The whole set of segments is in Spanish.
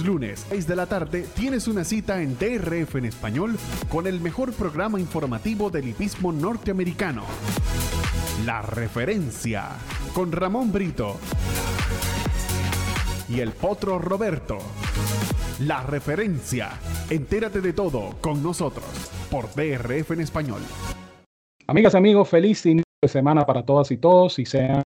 Lunes, 6 de la tarde, tienes una cita en DRF en español con el mejor programa informativo del hipismo norteamericano. La referencia con Ramón Brito y el potro Roberto. La referencia. Entérate de todo con nosotros por DRF en español. Amigas, amigos, feliz inicio de semana para todas y todos y sean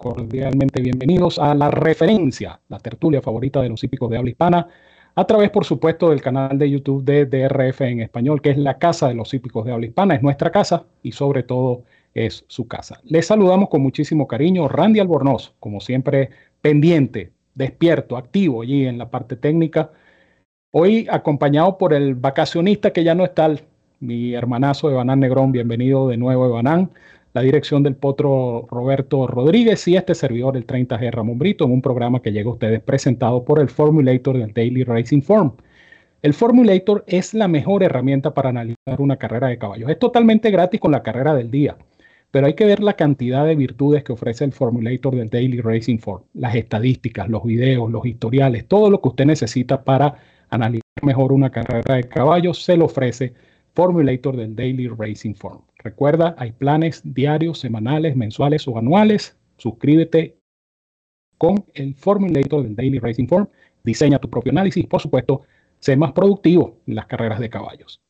cordialmente bienvenidos a La Referencia, la tertulia favorita de los hípicos de habla hispana, a través, por supuesto, del canal de YouTube de DRF en español, que es la casa de los hípicos de habla hispana, es nuestra casa y sobre todo es su casa. Les saludamos con muchísimo cariño, Randy Albornoz, como siempre, pendiente, despierto, activo allí en la parte técnica. Hoy acompañado por el vacacionista que ya no está, mi hermanazo Evanán Negrón, bienvenido de nuevo Evanán, la dirección del potro Roberto Rodríguez y este servidor, el 30G Ramón Brito, en un programa que llega a ustedes presentado por el Formulator del Daily Racing Form. El Formulator es la mejor herramienta para analizar una carrera de caballos. Es totalmente gratis con la carrera del día pero hay que ver la cantidad de virtudes que ofrece el Formulator del Daily Racing Form, las estadísticas, los videos, los historiales, todo lo que usted necesita para analizar mejor una carrera de caballos, se lo ofrece Formulator del Daily Racing Form. Recuerda, hay planes diarios, semanales, mensuales o anuales. Suscríbete con el Formulator del Daily Racing Form. Diseña tu propio análisis. Por supuesto, sé más productivo en las carreras de caballos.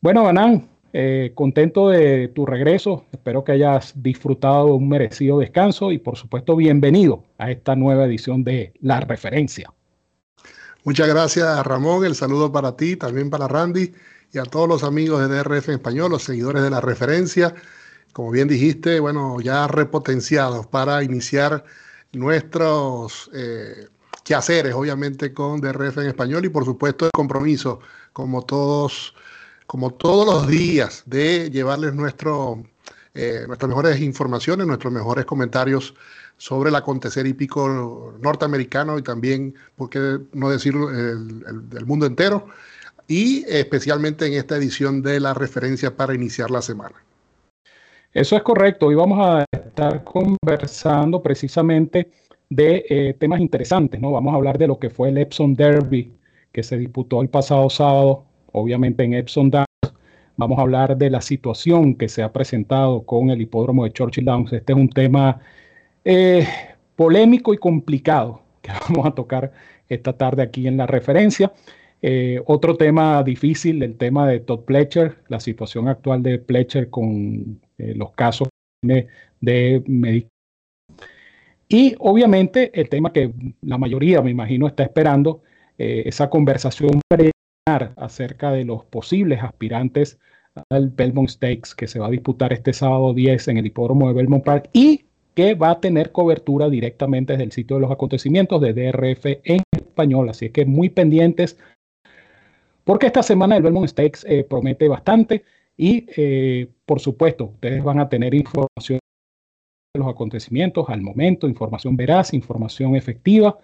Bueno, Banán, eh, contento de tu regreso, espero que hayas disfrutado un merecido descanso y por supuesto bienvenido a esta nueva edición de La Referencia. Muchas gracias Ramón, el saludo para ti, también para Randy y a todos los amigos de DRF en español, los seguidores de La Referencia. Como bien dijiste, bueno, ya repotenciados para iniciar nuestros eh, quehaceres, obviamente con DRF en español y por supuesto el compromiso, como todos como todos los días, de llevarles nuestro, eh, nuestras mejores informaciones, nuestros mejores comentarios sobre el acontecer hípico norteamericano y también, por qué no decirlo, el, del mundo entero, y especialmente en esta edición de la referencia para iniciar la semana. Eso es correcto. Hoy vamos a estar conversando precisamente de eh, temas interesantes, ¿no? Vamos a hablar de lo que fue el Epson Derby que se disputó el pasado sábado obviamente en Epson Downs. Vamos a hablar de la situación que se ha presentado con el hipódromo de Churchill Downs. Este es un tema eh, polémico y complicado que vamos a tocar esta tarde aquí en la referencia. Eh, otro tema difícil, el tema de Todd Pletcher, la situación actual de Pletcher con eh, los casos de, de Y obviamente el tema que la mayoría, me imagino, está esperando, esa conversación acerca de los posibles aspirantes al Belmont Stakes que se va a disputar este sábado 10 en el hipódromo de Belmont Park y que va a tener cobertura directamente desde el sitio de los acontecimientos de DRF en español. Así que muy pendientes porque esta semana el Belmont Stakes eh, promete bastante y eh, por supuesto ustedes van a tener información de los acontecimientos al momento, información veraz, información efectiva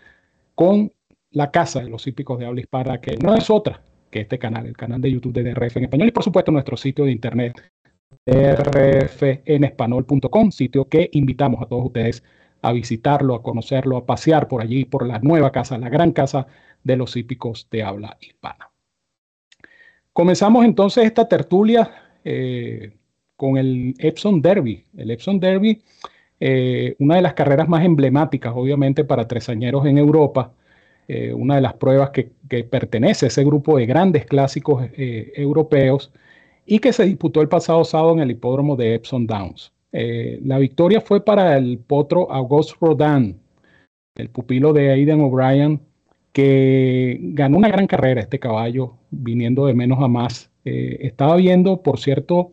con la casa de los hípicos de habla hispana que no es otra que este canal, el canal de YouTube de DRF en español y por supuesto nuestro sitio de internet drfenespanol.com, sitio que invitamos a todos ustedes a visitarlo, a conocerlo, a pasear por allí, por la nueva casa, la gran casa de los hípicos de habla hispana. Comenzamos entonces esta tertulia eh, con el Epson Derby. El Epson Derby, eh, una de las carreras más emblemáticas, obviamente, para tresañeros en Europa, eh, una de las pruebas que, pertenece a ese grupo de grandes clásicos europeos y que se disputó el pasado sábado en el hipódromo de Epsom Downs. Eh, la victoria fue para el potro Auguste Rodin, el pupilo de Aidan O'Brien, que ganó una gran carrera este caballo, viniendo de menos a más. estaba viendo, por cierto,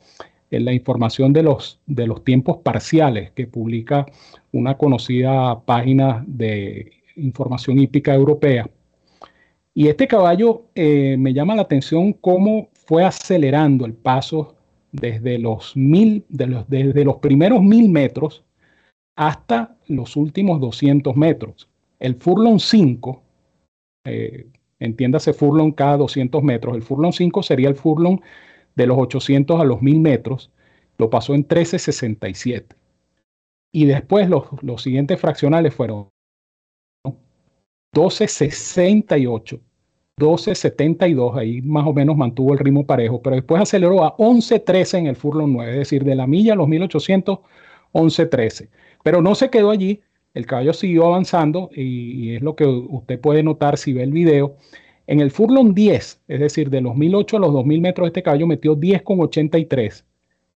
la información de los, de los tiempos parciales que publica una conocida página de información hípica europea. Y este caballo eh, me llama la atención cómo fue acelerando el paso desde los, mil, de los, desde los primeros mil metros hasta los últimos 200 metros. El furlong 5, eh, entiéndase furlong cada 200 metros, el furlong 5 sería el furlong de los 800 a los 1000 metros, lo pasó en 1367. Y después los, los siguientes fraccionales fueron 12.68, 12.72, ahí más o menos mantuvo el ritmo parejo, pero después aceleró a 11.13 en el furlong 9, es decir, de la milla a los 1800, 11.13. Pero no se quedó allí, el caballo siguió avanzando y, es lo que usted puede notar si ve el video. En el furlong 10, es decir, de los 1008 a los 2000 metros, este caballo metió 10,83.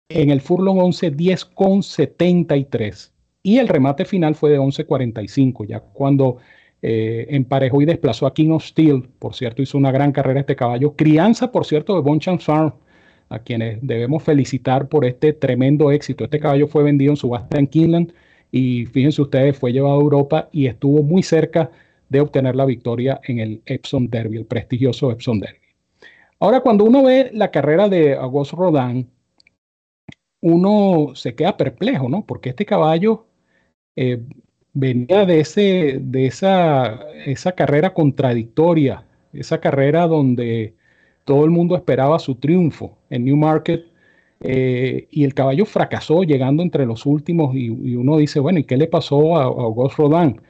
En el furlong 11, 10,73. Y el remate final fue de 11,45, ya cuando eh, emparejó y desplazó a King of Steel. Por cierto, hizo una gran carrera este caballo. Crianza, por cierto, de Bonchan Farm, a quienes debemos felicitar por este tremendo éxito. Este caballo fue vendido en subasta en Kinland y fíjense ustedes, fue llevado a Europa y estuvo muy cerca de obtener la victoria en el Epsom Derby, el prestigioso Epsom Derby. Ahora, cuando uno ve la carrera de Auguste Rodin, uno se queda perplejo, ¿no? Porque este caballo eh, venía de, ese, de esa, esa carrera contradictoria, esa carrera donde todo el mundo esperaba su triunfo en Newmarket eh, y el caballo fracasó llegando entre los últimos y, uno dice, bueno, ¿y qué le pasó a, a Rodin?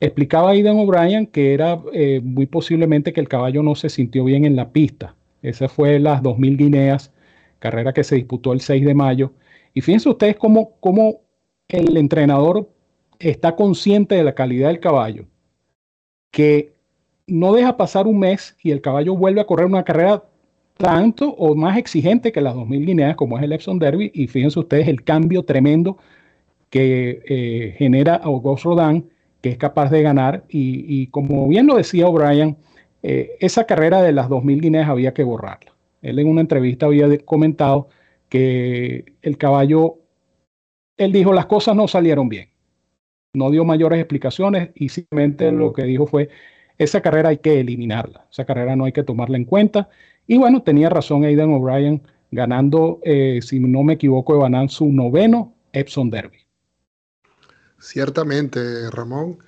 Explicaba Aidan O'Brien que era eh, muy posiblemente que el caballo no se sintió bien en la pista. Esa fue las 2.000 guineas, carrera que se disputó el 6 de mayo. Y fíjense ustedes cómo, cómo el entrenador está consciente de la calidad del caballo, que no deja pasar un mes y el caballo vuelve a correr una carrera tanto o más exigente que las 2.000 guineas como es el Epsom Derby y fíjense ustedes el cambio tremendo que eh, genera Auguste Rodin que es capaz de ganar y, como bien lo decía O'Brien, eh, esa carrera de las 2.000 guineas había que borrarla. Él en una entrevista había comentado que el caballo, él dijo las cosas no salieron bien, no dio mayores explicaciones y simplemente lo que dijo fue esa carrera hay que eliminarla, esa carrera no hay que tomarla en cuenta. Y bueno, tenía razón Aidan O'Brien ganando, eh, si no me equivoco, Evanan su noveno Epson Derby. Ciertamente, Ramón.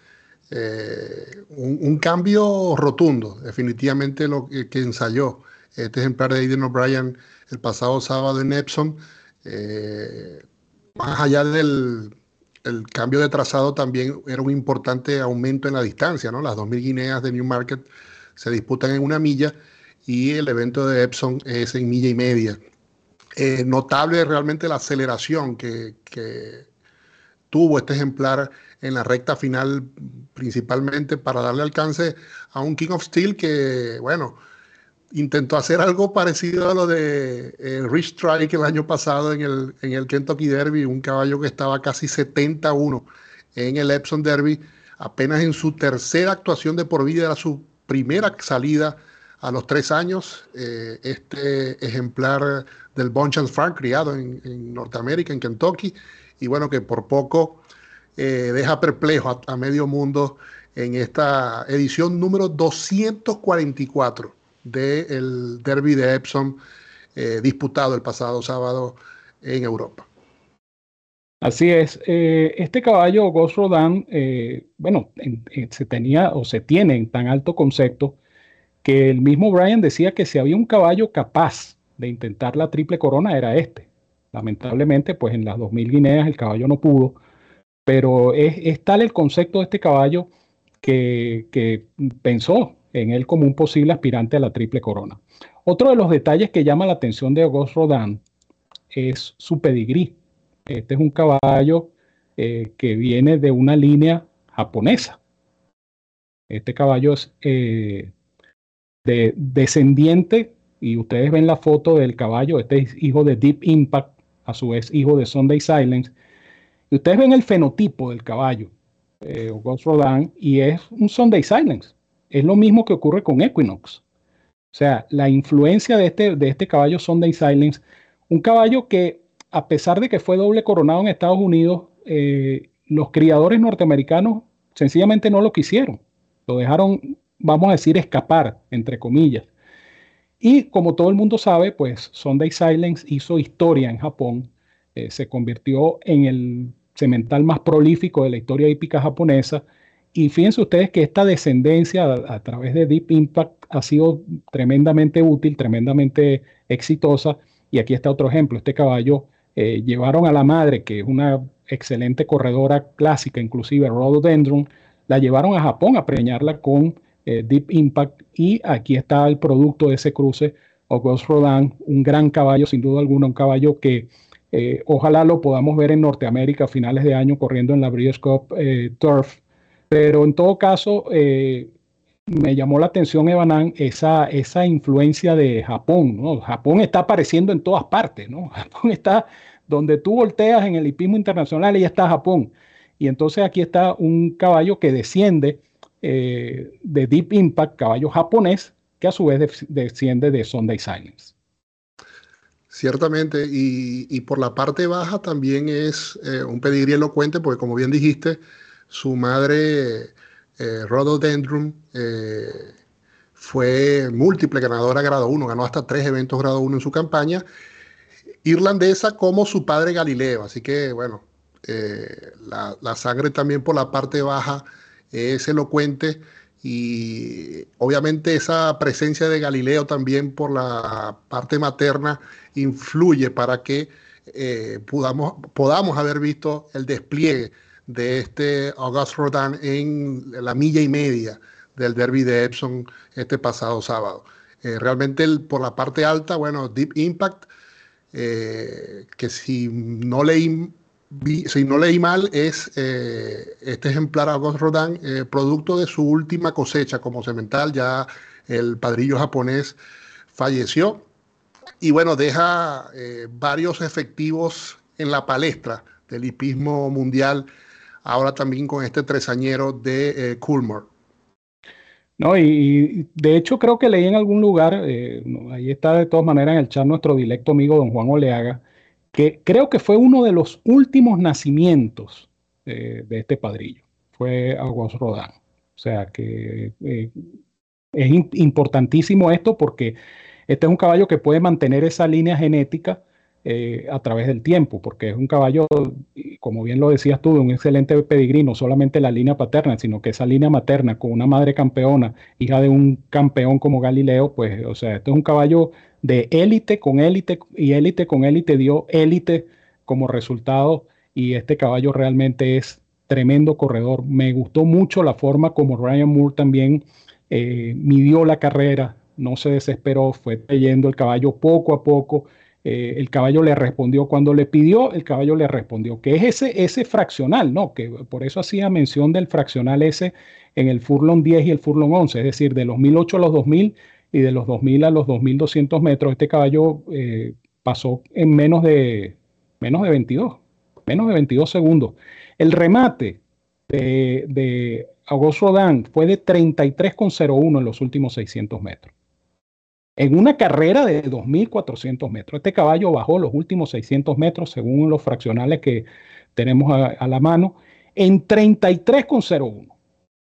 Eh, un, cambio rotundo, definitivamente lo que, ensayó este ejemplar de Aidan O'Brien el pasado sábado en Epson. Eh, más allá del, el cambio de trazado también era un importante aumento en la distancia, ¿no? Las 2.000 guineas de Newmarket se disputan en una milla y el evento de Epson es en milla y media. Eh, notable realmente la aceleración que, que, tuvo este ejemplar en la recta final, principalmente para darle alcance a un King of Steel que, bueno, intentó hacer algo parecido a lo de eh, Rich Strike el año pasado en el, en el Kentucky Derby, un caballo que estaba casi 71 en el Epsom Derby, apenas en su tercera actuación de por vida, era su primera salida a los tres años. Eh, este ejemplar del Bonchance Farm, criado en, Norteamérica, en Kentucky, y bueno, que por poco eh, deja perplejo a medio mundo en esta edición número 244 del derby de Epsom eh, disputado el pasado sábado en Europa. Así es. Eh, este caballo, Ghost Rodan, eh, bueno, se tenía o se tiene en tan alto concepto que el mismo Brian decía que si había un caballo capaz de intentar la triple corona era este. Lamentablemente, pues en las 2000 guineas el caballo no pudo, pero es, tal el concepto de este caballo que, que pensó en él como un posible aspirante a la triple corona. Otro de los detalles que llama la atención de Auguste Rodin es su pedigrí. Este es un caballo eh, que viene de una línea japonesa. Este caballo es eh, de, descendiente, y ustedes ven la foto del caballo, este es hijo de Deep Impact, a su vez hijo de Sunday Silence. Y ustedes ven el fenotipo del caballo, eh, Rodin, y es un Sunday Silence. Es lo mismo que ocurre con Equinox. O sea, la influencia de este, de este caballo Sunday Silence, un caballo que a pesar de que fue doble coronado en Estados Unidos, eh, los criadores norteamericanos sencillamente no lo quisieron. Lo dejaron, vamos a decir, escapar, entre comillas. Y como todo el mundo sabe, pues Sunday Silence hizo historia en Japón, eh, se convirtió en el cemental más prolífico de la historia hípica japonesa y fíjense ustedes que esta descendencia a, través de Deep Impact ha sido tremendamente útil, tremendamente exitosa. Y aquí está otro ejemplo. Este caballo eh, llevaron a la madre, que es una excelente corredora clásica, inclusive Rhododendron, la llevaron a Japón a preñarla con eh, Deep Impact y aquí está el producto de ese cruce, August Rodin, un gran caballo, sin duda alguna, un caballo que eh, ojalá lo podamos ver en Norteamérica a finales de año corriendo en la Breeders' Cup Turf. Pero en todo caso, me llamó la atención, Evanan, esa, esa influencia de Japón. ¿no? Japón está apareciendo en todas partes. ¿no? Japón está donde tú volteas en el hipismo internacional, y está Japón. Y entonces aquí está un caballo que desciende eh, de Deep Impact, caballo japonés, que a su vez desciende de Sunday Silence. Ciertamente, y, por la parte baja también es eh, un pedigrí elocuente, porque como bien dijiste, su madre, eh, Rhododendron, eh, fue múltiple ganadora grado 1, ganó hasta tres eventos grado 1 en su campaña, irlandesa como su padre Galileo, así que bueno, eh, la, sangre también por la parte baja es elocuente y obviamente esa presencia de Galileo también por la parte materna influye para que eh, podamos, podamos haber visto el despliegue de este Auguste Rodin en la milla y media del derby de Epson este pasado sábado. Eh, realmente por la parte alta, bueno, Deep Impact, que si no leí si no leí mal, es eh, este ejemplar August Rodin, eh, producto de su última cosecha como cemental. Ya el padrillo japonés falleció. Y bueno, deja eh, varios efectivos en la palestra del hipismo mundial, ahora también con este tresañero de Coolmore. No, y, de hecho creo que leí en algún lugar, ahí está de todas maneras en el chat nuestro directo amigo don Juan Oleaga, que creo que fue uno de los últimos nacimientos eh, de este padrillo, fue Aguas Rodán. O sea que eh, es importantísimo esto porque este es un caballo que puede mantener esa línea genética eh, a través del tiempo, porque es un caballo, como bien lo decías tú, de un excelente pedigrí, no solamente la línea paterna, sino que esa línea materna con una madre campeona, hija de un campeón como Galileo, pues, o sea, este es un caballo de élite con élite y élite con élite dio élite como resultado y este caballo realmente es tremendo corredor. Me gustó mucho la forma como Ryan Moore también eh, midió la carrera, no se desesperó, fue leyendo el caballo poco a poco. Eh, el caballo le respondió cuando le pidió, el caballo le respondió, que es ese, ese fraccional, ¿no? Que por eso hacía mención del fraccional ese en el Furlong 10 y el Furlong 11, es decir, de los 1008 a los 2000 y de los 2.000 a los 2.200 metros, este caballo eh, pasó en menos de, menos de 22, menos de 22 segundos. El remate de, de August Rodin fue de 33,01 en los últimos 600 metros. En una carrera de 2.400 metros, este caballo bajó los últimos 600 metros, según los fraccionales que tenemos a, la mano, en 33,01,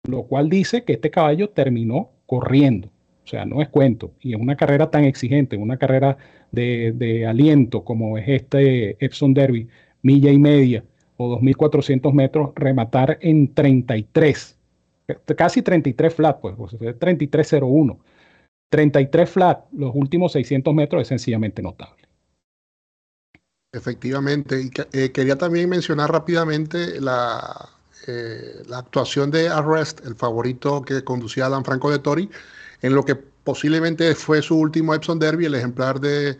lo cual dice que este caballo terminó corriendo. O sea, no es cuento. Y en una carrera tan exigente, en una carrera de, aliento como es este Epson Derby, milla y media o 2.400 metros, rematar en 33, casi 33 flat, pues, 33.01. 33 flat, los últimos 600 metros es sencillamente notable. Efectivamente, eh, quería también mencionar rápidamente la, eh, la actuación de Arrest, el favorito que conducía Alan Franco de Tori, en lo que posiblemente fue su último Epson Derby, el ejemplar de,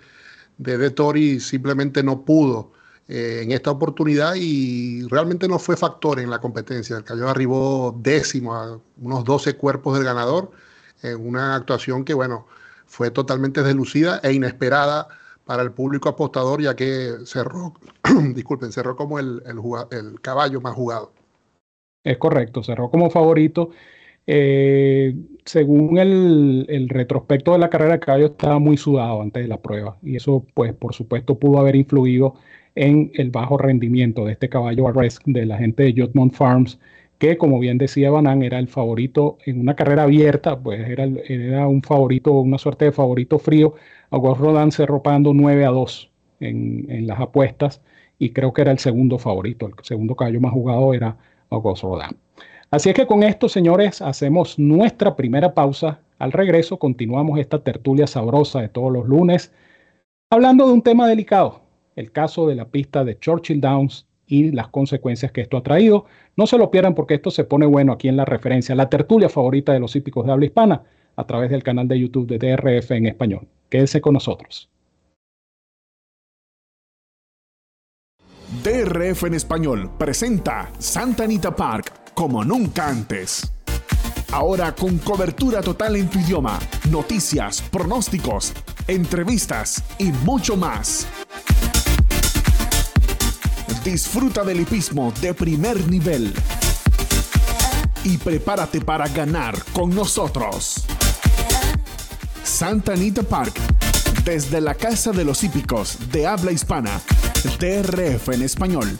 de, Tori simplemente no pudo eh, en esta oportunidad y realmente no fue factor en la competencia. El caballo arribó décimo a unos 12 cuerpos del ganador en una actuación que, bueno, fue totalmente deslucida e inesperada para el público apostador, ya que cerró, disculpen, cerró como el, el caballo más jugado. Es correcto, cerró como favorito eh, según el, retrospecto de la carrera, el caballo estaba muy sudado antes de la prueba y eso, pues, por supuesto, pudo haber influido en el bajo rendimiento de este caballo Arrest de la gente de Jotmont Farms, que, como bien decía Banan, era el favorito en una carrera abierta, pues era, era un favorito, una suerte de favorito frío. August Rodan cerró pagando 9 a 2 en, en, las apuestas y creo que era el segundo favorito, el segundo caballo más jugado era August Rodan. Así es que con esto, señores, hacemos nuestra primera pausa. Al regreso continuamos esta tertulia sabrosa de todos los lunes, hablando de un tema delicado, el caso de la pista de Churchill Downs y las consecuencias que esto ha traído. No se lo pierdan porque esto se pone bueno aquí en la referencia, la tertulia favorita de los hípicos de habla hispana a través del canal de YouTube de DRF en español. Quédense con nosotros. DRF en español presenta Santa Anita Park como nunca antes. Ahora con cobertura total en tu idioma, noticias, pronósticos, entrevistas y mucho más. Disfruta del hipismo de primer nivel. Y prepárate para ganar con nosotros. Santa Anita Park, desde la Casa de los Hípicos de habla hispana, DRF en español.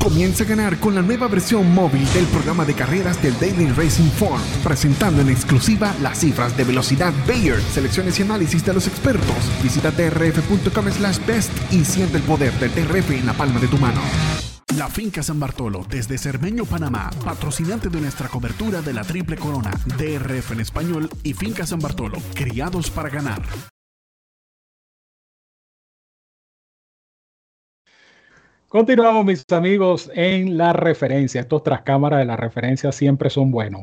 Comienza a ganar con la nueva versión móvil del programa de carreras del Daily Racing Form, presentando en exclusiva las cifras de velocidad Bayer, selecciones y análisis de los expertos. Visita trf.com slash best y siente el poder del TRF en la palma de tu mano. La Finca San Bartolo, desde Cermeño, Panamá, patrocinante de nuestra cobertura de la Triple Corona, DRF en español y Finca San Bartolo, criados para ganar. Continuamos, mis amigos, en la referencia. Estos tras cámaras de la referencia siempre son buenos.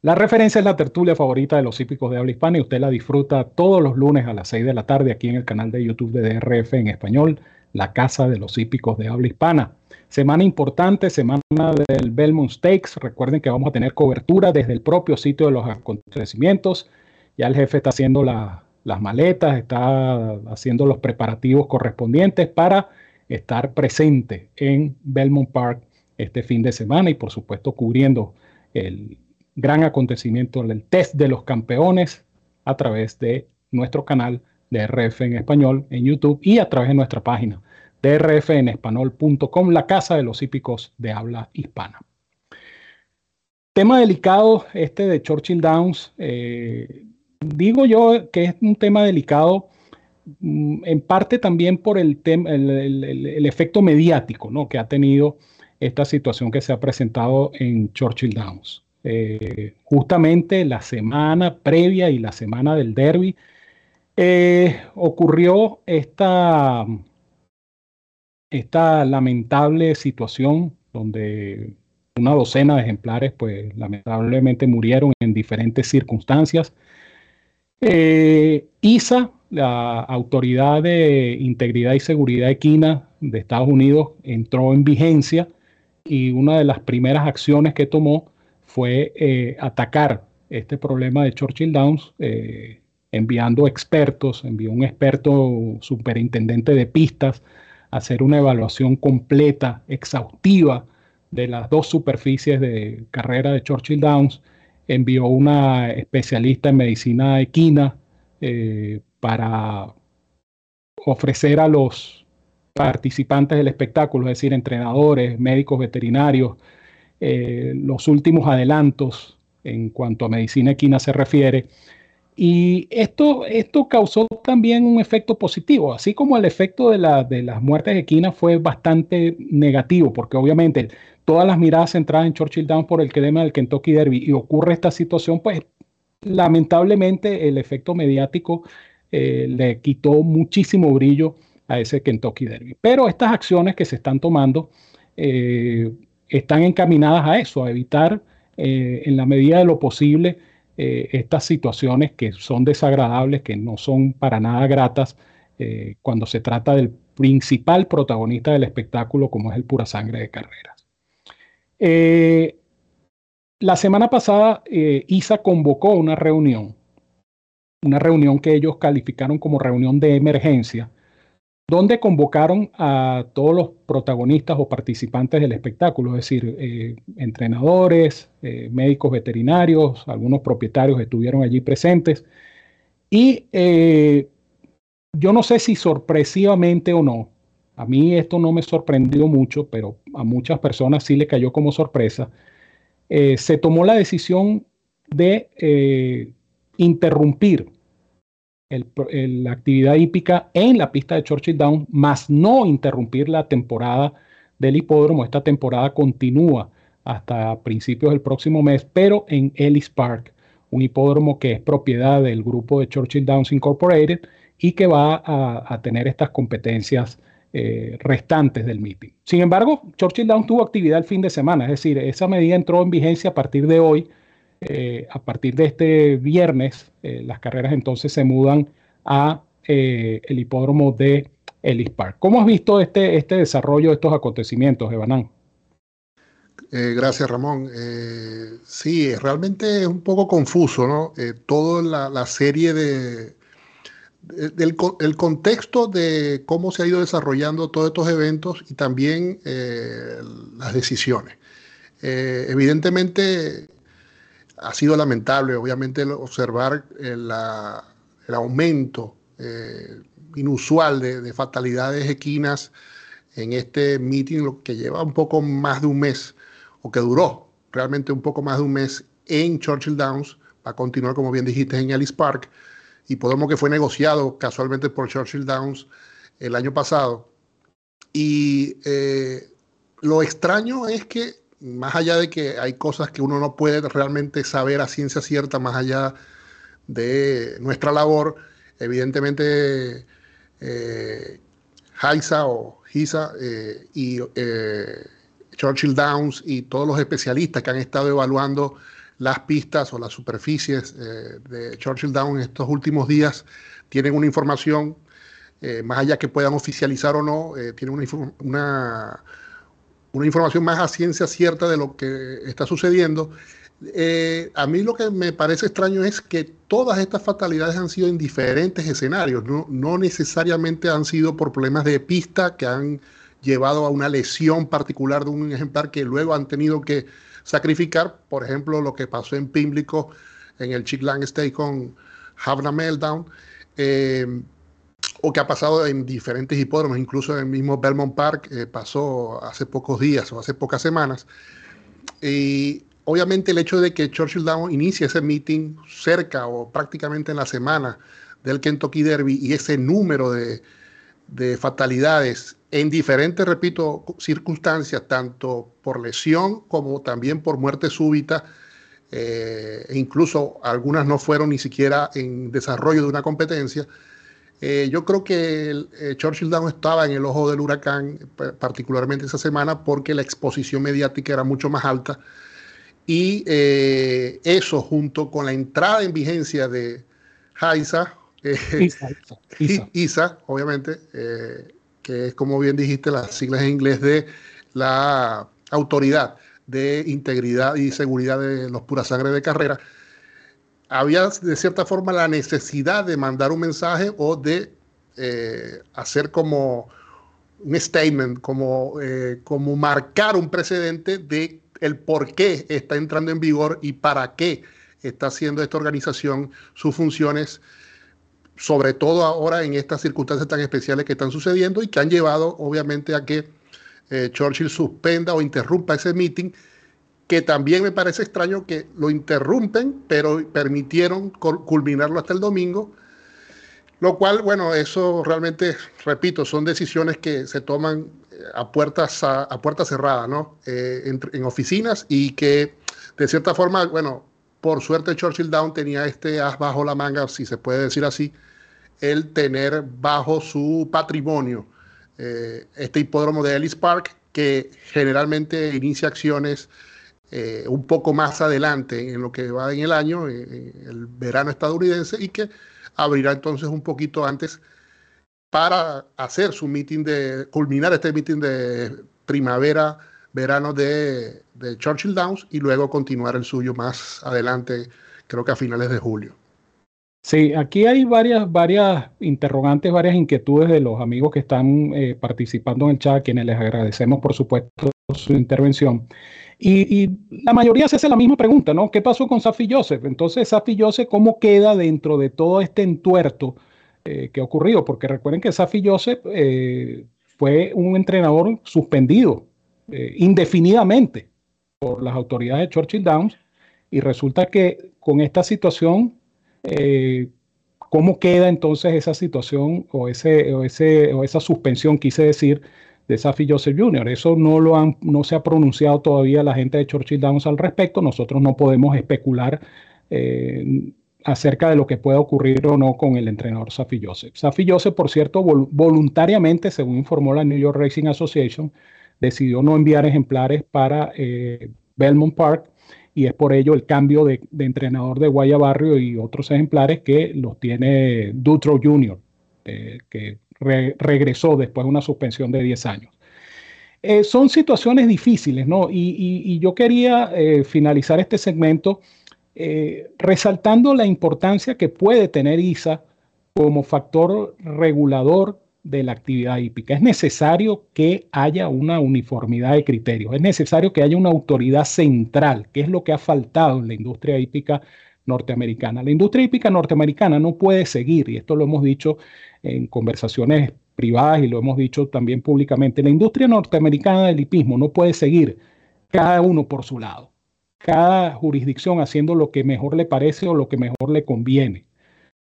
La referencia es la tertulia favorita de los hípicos de habla hispana y usted la disfruta todos los lunes a las 6 de la tarde aquí en el canal de YouTube de DRF en español, la casa de los hípicos de habla hispana. Semana importante, semana del Belmont Stakes. Recuerden que vamos a tener cobertura desde el propio sitio de los acontecimientos. Ya el jefe está haciendo las maletas, está haciendo los preparativos correspondientes para estar presente en Belmont Park este fin de semana y por supuesto cubriendo el gran acontecimiento del test de los campeones a través de nuestro canal de RF en español en YouTube y a través de nuestra página de rfenespanol.com, la casa de los hípicos de habla hispana. Tema delicado este de Churchill Downs. Eh, digo yo que es un tema delicado en parte también por el, el, efecto mediático ¿no? que ha tenido esta situación que se ha presentado en Churchill Downs. Eh, justamente la semana previa y la semana del derby eh, ocurrió esta, esta lamentable situación donde una docena de ejemplares pues lamentablemente murieron en diferentes circunstancias. Eh, ISA la Autoridad de Integridad y Seguridad Equina de Estados Unidos entró en vigencia y una de las primeras acciones que tomó fue eh, atacar este problema de Churchill Downs, eh, enviando expertos, envió un experto superintendente de pistas a hacer una evaluación completa, exhaustiva de las dos superficies de carrera de Churchill Downs, envió una especialista en medicina equina para ofrecer a los participantes del espectáculo, es decir, entrenadores, médicos veterinarios, eh, los últimos adelantos en cuanto a medicina equina se refiere. Y esto, esto causó también un efecto positivo, así como el efecto de, la, de las muertes equinas fue bastante negativo, porque obviamente todas las miradas centradas en Churchill Downs por el tema del Kentucky Derby y ocurre esta situación, pues lamentablemente el efecto mediático eh, le quitó muchísimo brillo a ese Kentucky Derby. Pero estas acciones que se están tomando eh, están encaminadas a eso, a evitar eh, en la medida de lo posible estas situaciones que son desagradables, que no son para nada gratas cuando se trata del principal protagonista del espectáculo como es el pura sangre de carreras. la semana pasada ISA convocó una reunión una reunión que ellos calificaron como reunión de emergencia, donde convocaron a todos los protagonistas o participantes del espectáculo, es decir, eh, entrenadores, eh, médicos veterinarios, algunos propietarios estuvieron allí presentes. Y eh, yo no sé si sorpresivamente o no, a mí esto no me sorprendió mucho, pero a muchas personas sí le cayó como sorpresa, se tomó la decisión de interrumpir la actividad hípica en la pista de Churchill Down, más no interrumpir la temporada del hipódromo. Esta temporada continúa hasta principios del próximo mes, pero en Ellis Park, un hipódromo que es propiedad del grupo de Churchill Downs Incorporated y que va a, tener estas competencias eh, restantes del meeting. Sin embargo, Churchill Downs tuvo actividad el fin de semana, es decir, esa medida entró en vigencia a partir de hoy eh, a partir de este viernes, eh, las carreras entonces se mudan a eh, el hipódromo de Ellis Park. ¿Cómo has visto este, este desarrollo de estos acontecimientos, Evanán? gracias, Ramón. sí, realmente es un poco confuso, ¿no? toda la, serie de, el contexto de cómo se ha ido desarrollando todos estos eventos y también las decisiones. evidentemente, ha sido lamentable, obviamente, observar el, aumento eh, inusual de, fatalidades equinas en este meeting, que lleva un poco más de un mes, o que duró realmente un poco más de un mes en Churchill Downs, va a continuar, como bien dijiste, en Ellis Park, y Podemos que fue negociado casualmente por Churchill Downs el año pasado. Y eh, lo extraño es que más allá de que hay cosas que uno no puede realmente saber a ciencia cierta, más allá de nuestra labor, evidentemente eh, o HISA eh, y eh, Churchill Downs y todos los especialistas que han estado evaluando las pistas o las superficies eh, de Churchill Downs en estos últimos días tienen una información, más allá que puedan oficializar o no, tienen una, una una información más a ciencia cierta de lo que está sucediendo. Eh, a mí lo que me parece extraño es que todas estas fatalidades han sido en diferentes escenarios, no, no necesariamente han sido por problemas de pista que han llevado a una lesión particular de un ejemplar que luego han tenido que sacrificar, por ejemplo, lo que pasó en Pimlico en el Chickland State con Havna Meltdown. Eh, o que ha pasado en diferentes hipódromos, incluso en el mismo Belmont Park, eh, pasó hace pocos días o hace pocas semanas. Y obviamente el hecho de que Churchill Down inicie ese meeting cerca o prácticamente en la semana del Kentucky Derby y ese número de, de fatalidades en diferentes, repito, circunstancias, tanto por lesión como también por muerte súbita, eh, e incluso algunas no fueron ni siquiera en desarrollo de una competencia, eh, yo creo que el, eh, Churchill Down estaba en el ojo del huracán, particularmente esa semana, porque la exposición mediática era mucho más alta. Y eh, eso, junto con la entrada en vigencia de Haisa, ISA, obviamente, que es como bien dijiste, las siglas en inglés de la Autoridad de Integridad y Seguridad de los Pura Sangre de Carrera, había de cierta forma la necesidad de mandar un mensaje o de eh, hacer como un statement, como, eh, como marcar un precedente de el por qué está entrando en vigor y para qué está haciendo esta organización sus funciones, sobre todo ahora en estas circunstancias tan especiales que están sucediendo y que han llevado obviamente a que eh, Churchill suspenda o interrumpa ese meeting que también me parece extraño que lo interrumpen, pero permitieron culminarlo hasta el domingo, lo cual, bueno, eso realmente, repito, son decisiones que se toman eh, a puertas, a, puertas cerradas, ¿no? Eh, en, oficinas y que, de cierta forma, bueno, por suerte Churchill Down tenía este as bajo la manga, si se puede decir así, el tener bajo su patrimonio eh, este hipódromo de Ellis Park, que generalmente inicia acciones eh, un poco más adelante en lo que va en el año, el verano estadounidense, y que abrirá entonces un poquito antes para hacer su meeting de, culminar este meeting de primavera, verano de, de Churchill Downs y luego continuar el suyo más adelante, creo que a finales de julio. Sí, aquí hay varias, varias interrogantes, varias inquietudes de los amigos que están eh, participando en el chat, a quienes les agradecemos, por supuesto, su intervención. Y, la mayoría se hace la misma pregunta, ¿no? ¿Qué pasó con Safi Joseph? Entonces, Safi Joseph, ¿cómo queda dentro de todo este entuerto eh, que ha ocurrido? Porque recuerden que Safi Joseph eh, fue un entrenador suspendido indefinidamente por las autoridades de Churchill Downs y resulta que con esta situación eh, ¿Cómo queda entonces esa situación o, o, ese, o esa suspensión, quise decir, de Safi Joseph Jr.? Eso no, lo han, no se ha pronunciado todavía la gente de Churchill Downs al respecto. Nosotros no podemos especular eh, acerca de lo que pueda ocurrir o no con el entrenador Safi Joseph. Safi Joseph, por cierto, voluntariamente, según informó la New York Racing Association, decidió no enviar ejemplares para eh, Belmont Park y es por ello el cambio de, entrenador de Guayabarrio y otros ejemplares que los tiene Dutro Jr., eh, que regresó después de una suspensión de 10 años. Eh, son situaciones difíciles, ¿no? Y, yo quería eh, finalizar este segmento resaltando la importancia que puede tener ISA como factor regulador de la actividad hípica. Es necesario que haya una uniformidad de criterios, es necesario que haya una autoridad central, que es lo que ha faltado en la industria hípica norteamericana. La industria hípica norteamericana no puede seguir, y esto lo hemos dicho en conversaciones privadas y lo hemos dicho también públicamente, la industria norteamericana del hipismo no puede seguir cada uno por su lado, cada jurisdicción haciendo lo que mejor le parece o lo que mejor le conviene.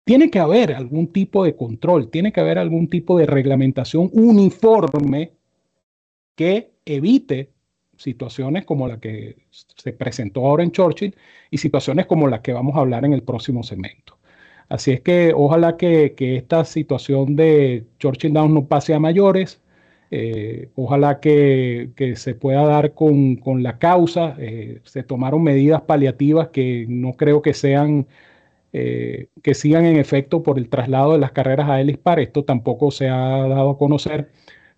Tiene que haber algún tipo de control, tiene que haber algún tipo de reglamentación uniforme que evite situaciones como la que se presentó ahora en Churchill y situaciones como las que vamos a hablar en el próximo segmento. Así es que ojalá que, esta situación de Churchill Down no pase a mayores, eh, ojalá que, se pueda dar con, la causa, eh, se tomaron medidas paliativas que no creo que sean eh, que sigan en efecto por el traslado de las carreras a Ellis. Esto tampoco se ha dado a conocer,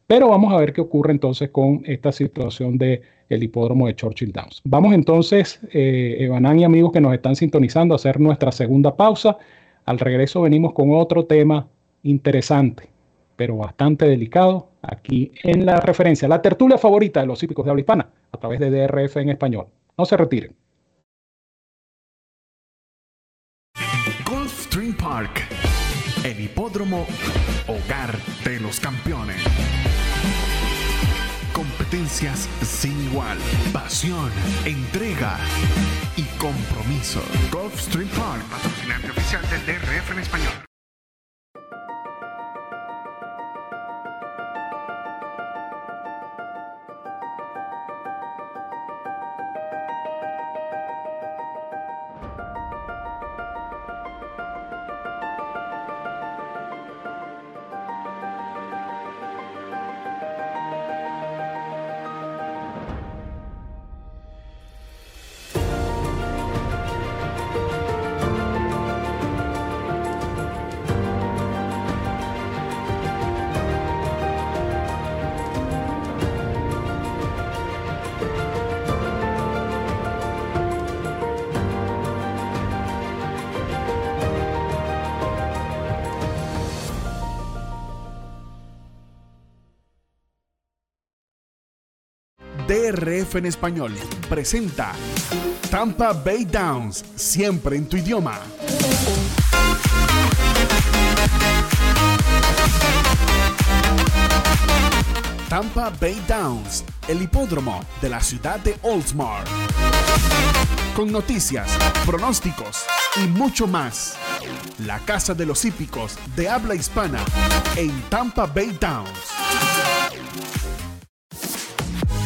pero vamos a ver qué ocurre entonces con esta situación del el hipódromo de Churchill Downs. Vamos entonces, eh, y amigos que nos están sintonizando, a hacer nuestra segunda pausa. Al regreso venimos con otro tema interesante, pero bastante delicado, aquí en la referencia, la tertulia favorita de los hípicos de habla hispana, a través de DRF en español. No se retiren. Park, el hipódromo hogar de los campeones. Sin igual, pasión, entrega y compromiso. Gulfstream Park, patrocinante oficial del DRF en español. En español presenta Tampa Bay Downs, siempre en tu idioma. Tampa Bay Downs, el hipódromo de la ciudad de Oldsmar. Con noticias, pronósticos y mucho más. La casa de los hípicos de habla hispana en Tampa Bay Downs.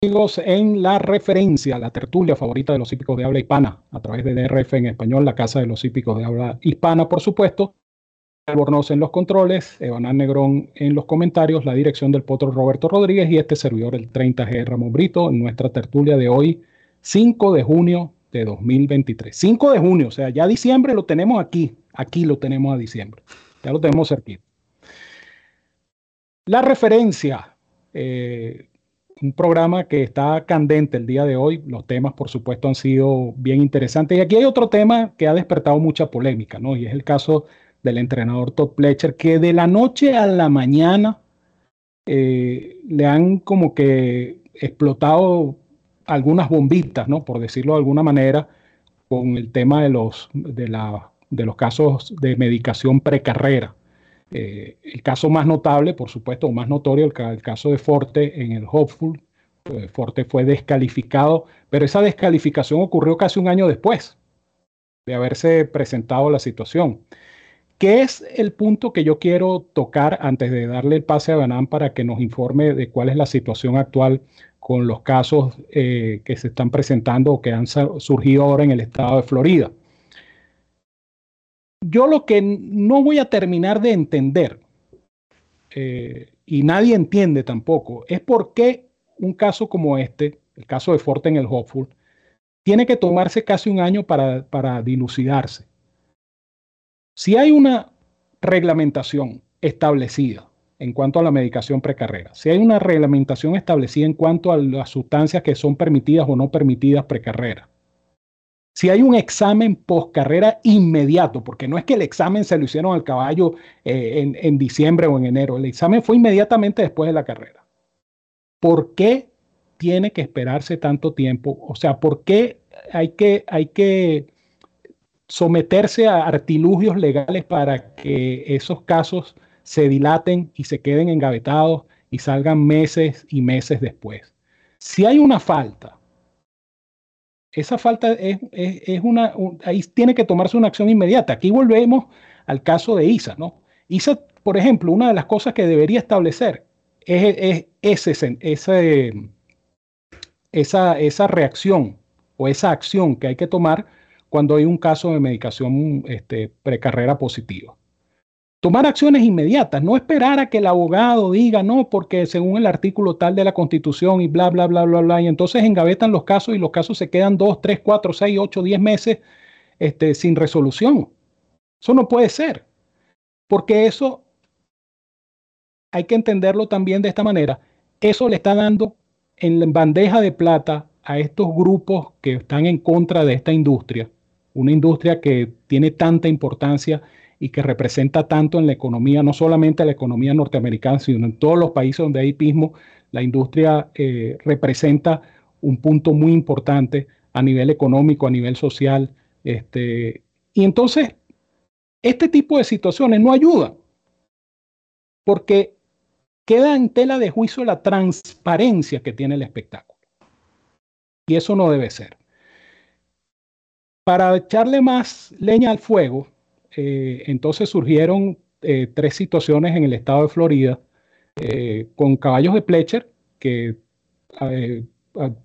amigos en la referencia, la tertulia favorita de los hípicos de habla hispana, a través de DRF en español, la casa de los hípicos de habla hispana, por supuesto. Albornoz en los controles, Evanán Negrón en los comentarios, la dirección del potro Roberto Rodríguez y este servidor, el 30G Ramón Brito, en nuestra tertulia de hoy, 5 de junio de 2023. 5 de junio, o sea, ya diciembre lo tenemos aquí, aquí lo tenemos a diciembre, ya lo tenemos cerquita. La referencia, eh, un programa que está candente el día de hoy. Los temas, por supuesto, han sido bien interesantes. Y aquí hay otro tema que ha despertado mucha polémica, ¿no? Y es el caso del entrenador Todd Pletcher, que de la noche a la mañana eh, le han como que explotado algunas bombitas, ¿no? Por decirlo de alguna manera, con el tema de los, de la, de los casos de medicación precarrera. Eh, el caso más notable, por supuesto, o más notorio, el, caso de Forte en el Hopeful. Eh, Forte fue descalificado, pero esa descalificación ocurrió casi un año después de haberse presentado la situación. ¿Qué es el punto que yo quiero tocar antes de darle el pase a Banán para que nos informe de cuál es la situación actual con los casos eh, que se están presentando o que han surgido ahora en el estado de Florida? Yo lo que no voy a terminar de entender, eh, y nadie entiende tampoco, es por qué un caso como este, el caso de Forte en el Hopeful, tiene que tomarse casi un año para, para dilucidarse. Si hay una reglamentación establecida en cuanto a la medicación precarrera, si hay una reglamentación establecida en cuanto a las sustancias que son permitidas o no permitidas precarrera, si hay un examen post carrera inmediato, porque no es que el examen se lo hicieron al caballo eh, en, diciembre o en enero, el examen fue inmediatamente después de la carrera. ¿Por qué tiene que esperarse tanto tiempo? O sea, ¿por qué hay que, hay que someterse a artilugios legales para que esos casos se dilaten y se queden engavetados y salgan meses y meses después? Si hay una falta esa falta es, una, ahí tiene que tomarse una acción inmediata. Aquí volvemos al caso de ISA, ¿no? ISA, por ejemplo, una de las cosas que debería establecer es, ese, esa, esa reacción o esa acción que hay que tomar cuando hay un caso de medicación este, precarrera positiva tomar acciones inmediatas, no esperar a que el abogado diga no, porque según el artículo tal de la Constitución y bla, bla, bla, bla, bla, y entonces engavetan los casos y los casos se quedan dos, tres, cuatro, seis, ocho, diez meses este, sin resolución. Eso no puede ser, porque eso hay que entenderlo también de esta manera. Eso le está dando en bandeja de plata a estos grupos que están en contra de esta industria, una industria que tiene tanta importancia y que representa tanto en la economía, no solamente la economía norteamericana, sino en todos los países donde hay hipismo, la industria eh, representa un punto muy importante a nivel económico, a nivel social. Este, y entonces, este tipo de situaciones no ayudan, porque queda en tela de juicio la transparencia que tiene el espectáculo. Y eso no debe ser. Para echarle más leña al fuego, eh, entonces surgieron eh, tres situaciones en el estado de Florida eh, con caballos de Pletcher que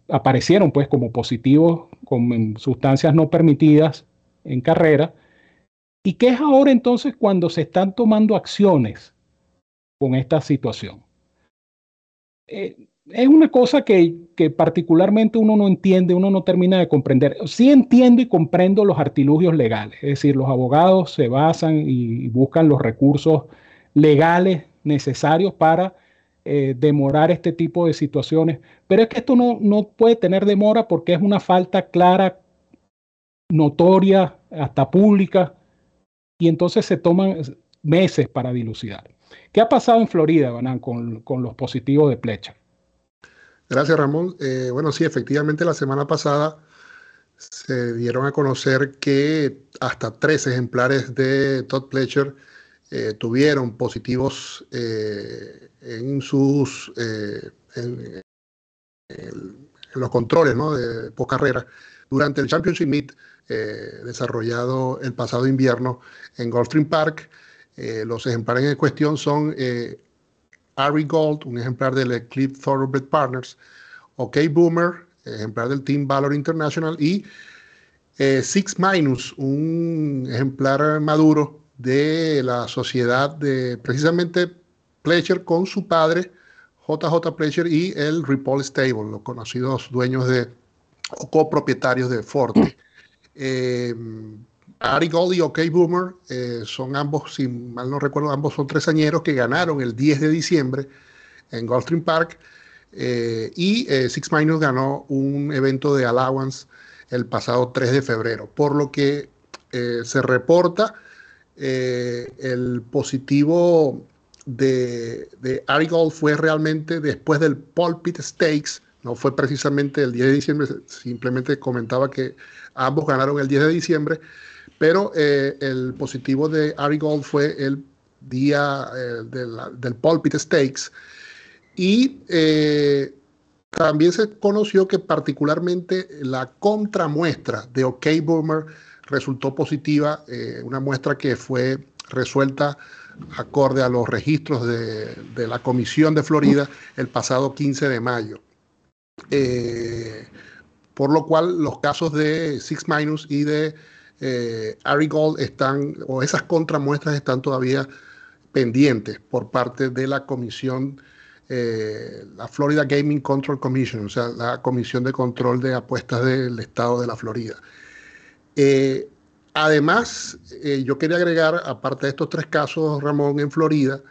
aparecieron pues como positivos con sustancias no permitidas en carrera. Y que es ahora entonces cuando se están tomando acciones con esta situación es una cosa que, particularmente uno no entiende, uno no termina de comprender. Sí entiendo y comprendo los artilugios legales, es decir, los abogados se basan y buscan los recursos legales necesarios para eh, demorar este tipo de situaciones, pero es que esto no, no puede tener demora porque es una falta clara, notoria, hasta pública, y entonces se toman meses para dilucidar. ¿Qué ha pasado en Florida, Banán, con, con los positivos de Plecha? Gracias, Ramón. Eh, bueno, sí, efectivamente la semana pasada se dieron a conocer que hasta tres ejemplares de Todd Pletcher eh, tuvieron positivos eh, en sus en, los controles ¿no? de post carrera durante el Championship Meet desarrollado el pasado invierno en Gulfstream Park. los ejemplares en cuestión son Ari Gold, un ejemplar del Eclipse Thoroughbred Partners, OK Boomer, ejemplar del Team Valor International, y eh, Six Minus, un ejemplar maduro de la sociedad de precisamente Pleasure con su padre, JJ Pleasure, y el Ripoll Stable, los conocidos dueños de o copropietarios de Forte. Eh, Ari Gold y OK Boomer eh, son ambos, si mal no recuerdo, ambos son tresañeros que ganaron el 10 de diciembre en Gulfstream Park eh, y eh, Six Minus ganó un evento de allowance el pasado 3 de febrero, por lo que se reporta el positivo de, de Ari Gold fue realmente después del Pulpit Stakes, no fue precisamente el 10 de diciembre, simplemente comentaba que ambos ganaron el 10 de diciembre pero eh, el positivo de Ari Gold fue el día eh, del Pulpit Stakes. Y eh, también se conoció que particularmente la contramuestra de OK Boomer resultó positiva, una muestra que fue resuelta acorde a los registros de la Comisión de Florida el pasado 15 de mayo. por lo cual los casos de Six Minus y de eh, Ari Gold están, o esas contramuestras están todavía pendientes por parte de la comisión, eh, la Florida Gaming Control Commission, o sea, la comisión de control de apuestas del estado de la Florida. Eh, además, yo quería agregar, aparte de estos tres casos, Ramón, en Florida,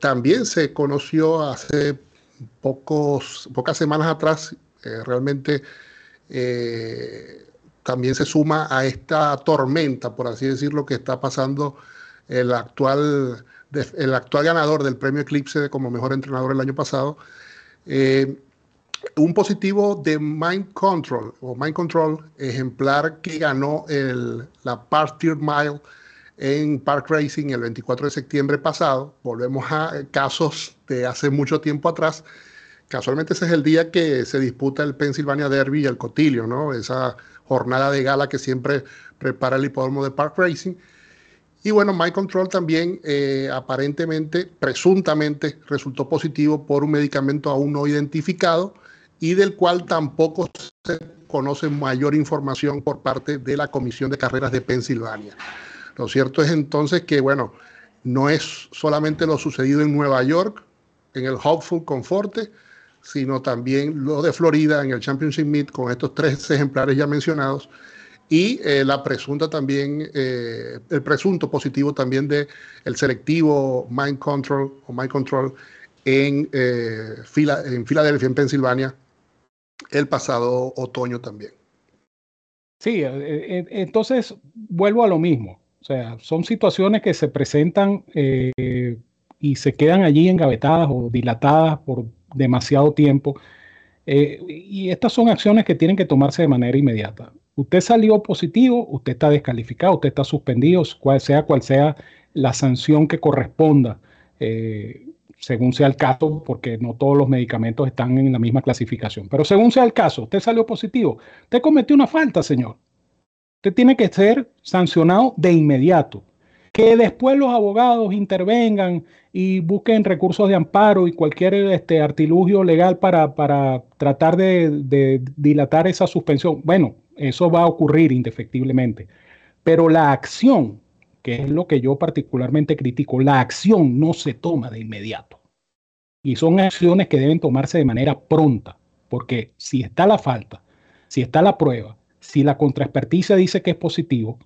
también se conoció hace pocos, pocas semanas atrás, realmente también se suma a esta tormenta, por así decirlo, que está pasando el actual, el actual ganador del premio Eclipse como mejor entrenador el año pasado. Eh, un positivo de Mind Control o Mind Control, ejemplar que ganó el, la Party Mile en Park Racing el 24 de septiembre pasado. Volvemos a casos de hace mucho tiempo atrás. Casualmente ese es el día que se disputa el Pennsylvania Derby y el Cotilio, ¿no? Esa jornada de gala que siempre prepara el hipódromo de Park Racing. Y bueno, My Control también eh, aparentemente, presuntamente, resultó positivo por un medicamento aún no identificado y del cual tampoco se conoce mayor información por parte de la Comisión de Carreras de Pensilvania. Lo cierto es entonces que, bueno, no es solamente lo sucedido en Nueva York, en el Hopeful Conforte, sino también lo de Florida en el Championship Meet con estos tres ejemplares ya mencionados y eh, la presunta también, eh, el presunto positivo también de el selectivo Mind Control o Mind Control en, eh, en Filadelfia, en Pensilvania, el pasado otoño también. Sí, entonces vuelvo a lo mismo. O sea, son situaciones que se presentan y se quedan allí engavetadas o dilatadas por demasiado tiempo. Eh, y estas son acciones que tienen que tomarse de manera inmediata. Usted salió positivo, usted está descalificado, usted está suspendido, cual sea cual sea la sanción que corresponda, eh, según sea el caso, porque no todos los medicamentos están en la misma clasificación. Pero según sea el caso, usted salió positivo, usted cometió una falta, señor. Usted tiene que ser sancionado de inmediato que después los abogados intervengan y busquen recursos de amparo y cualquier este, artilugio legal para, para tratar de, dilatar esa suspensión. Bueno, eso va a ocurrir indefectiblemente. Pero la acción, que es lo que yo particularmente critico, la acción no se toma de inmediato. Y son acciones que deben tomarse de manera pronta, porque si está la falta, si está la prueba, si la contraexperticia dice que es positivo,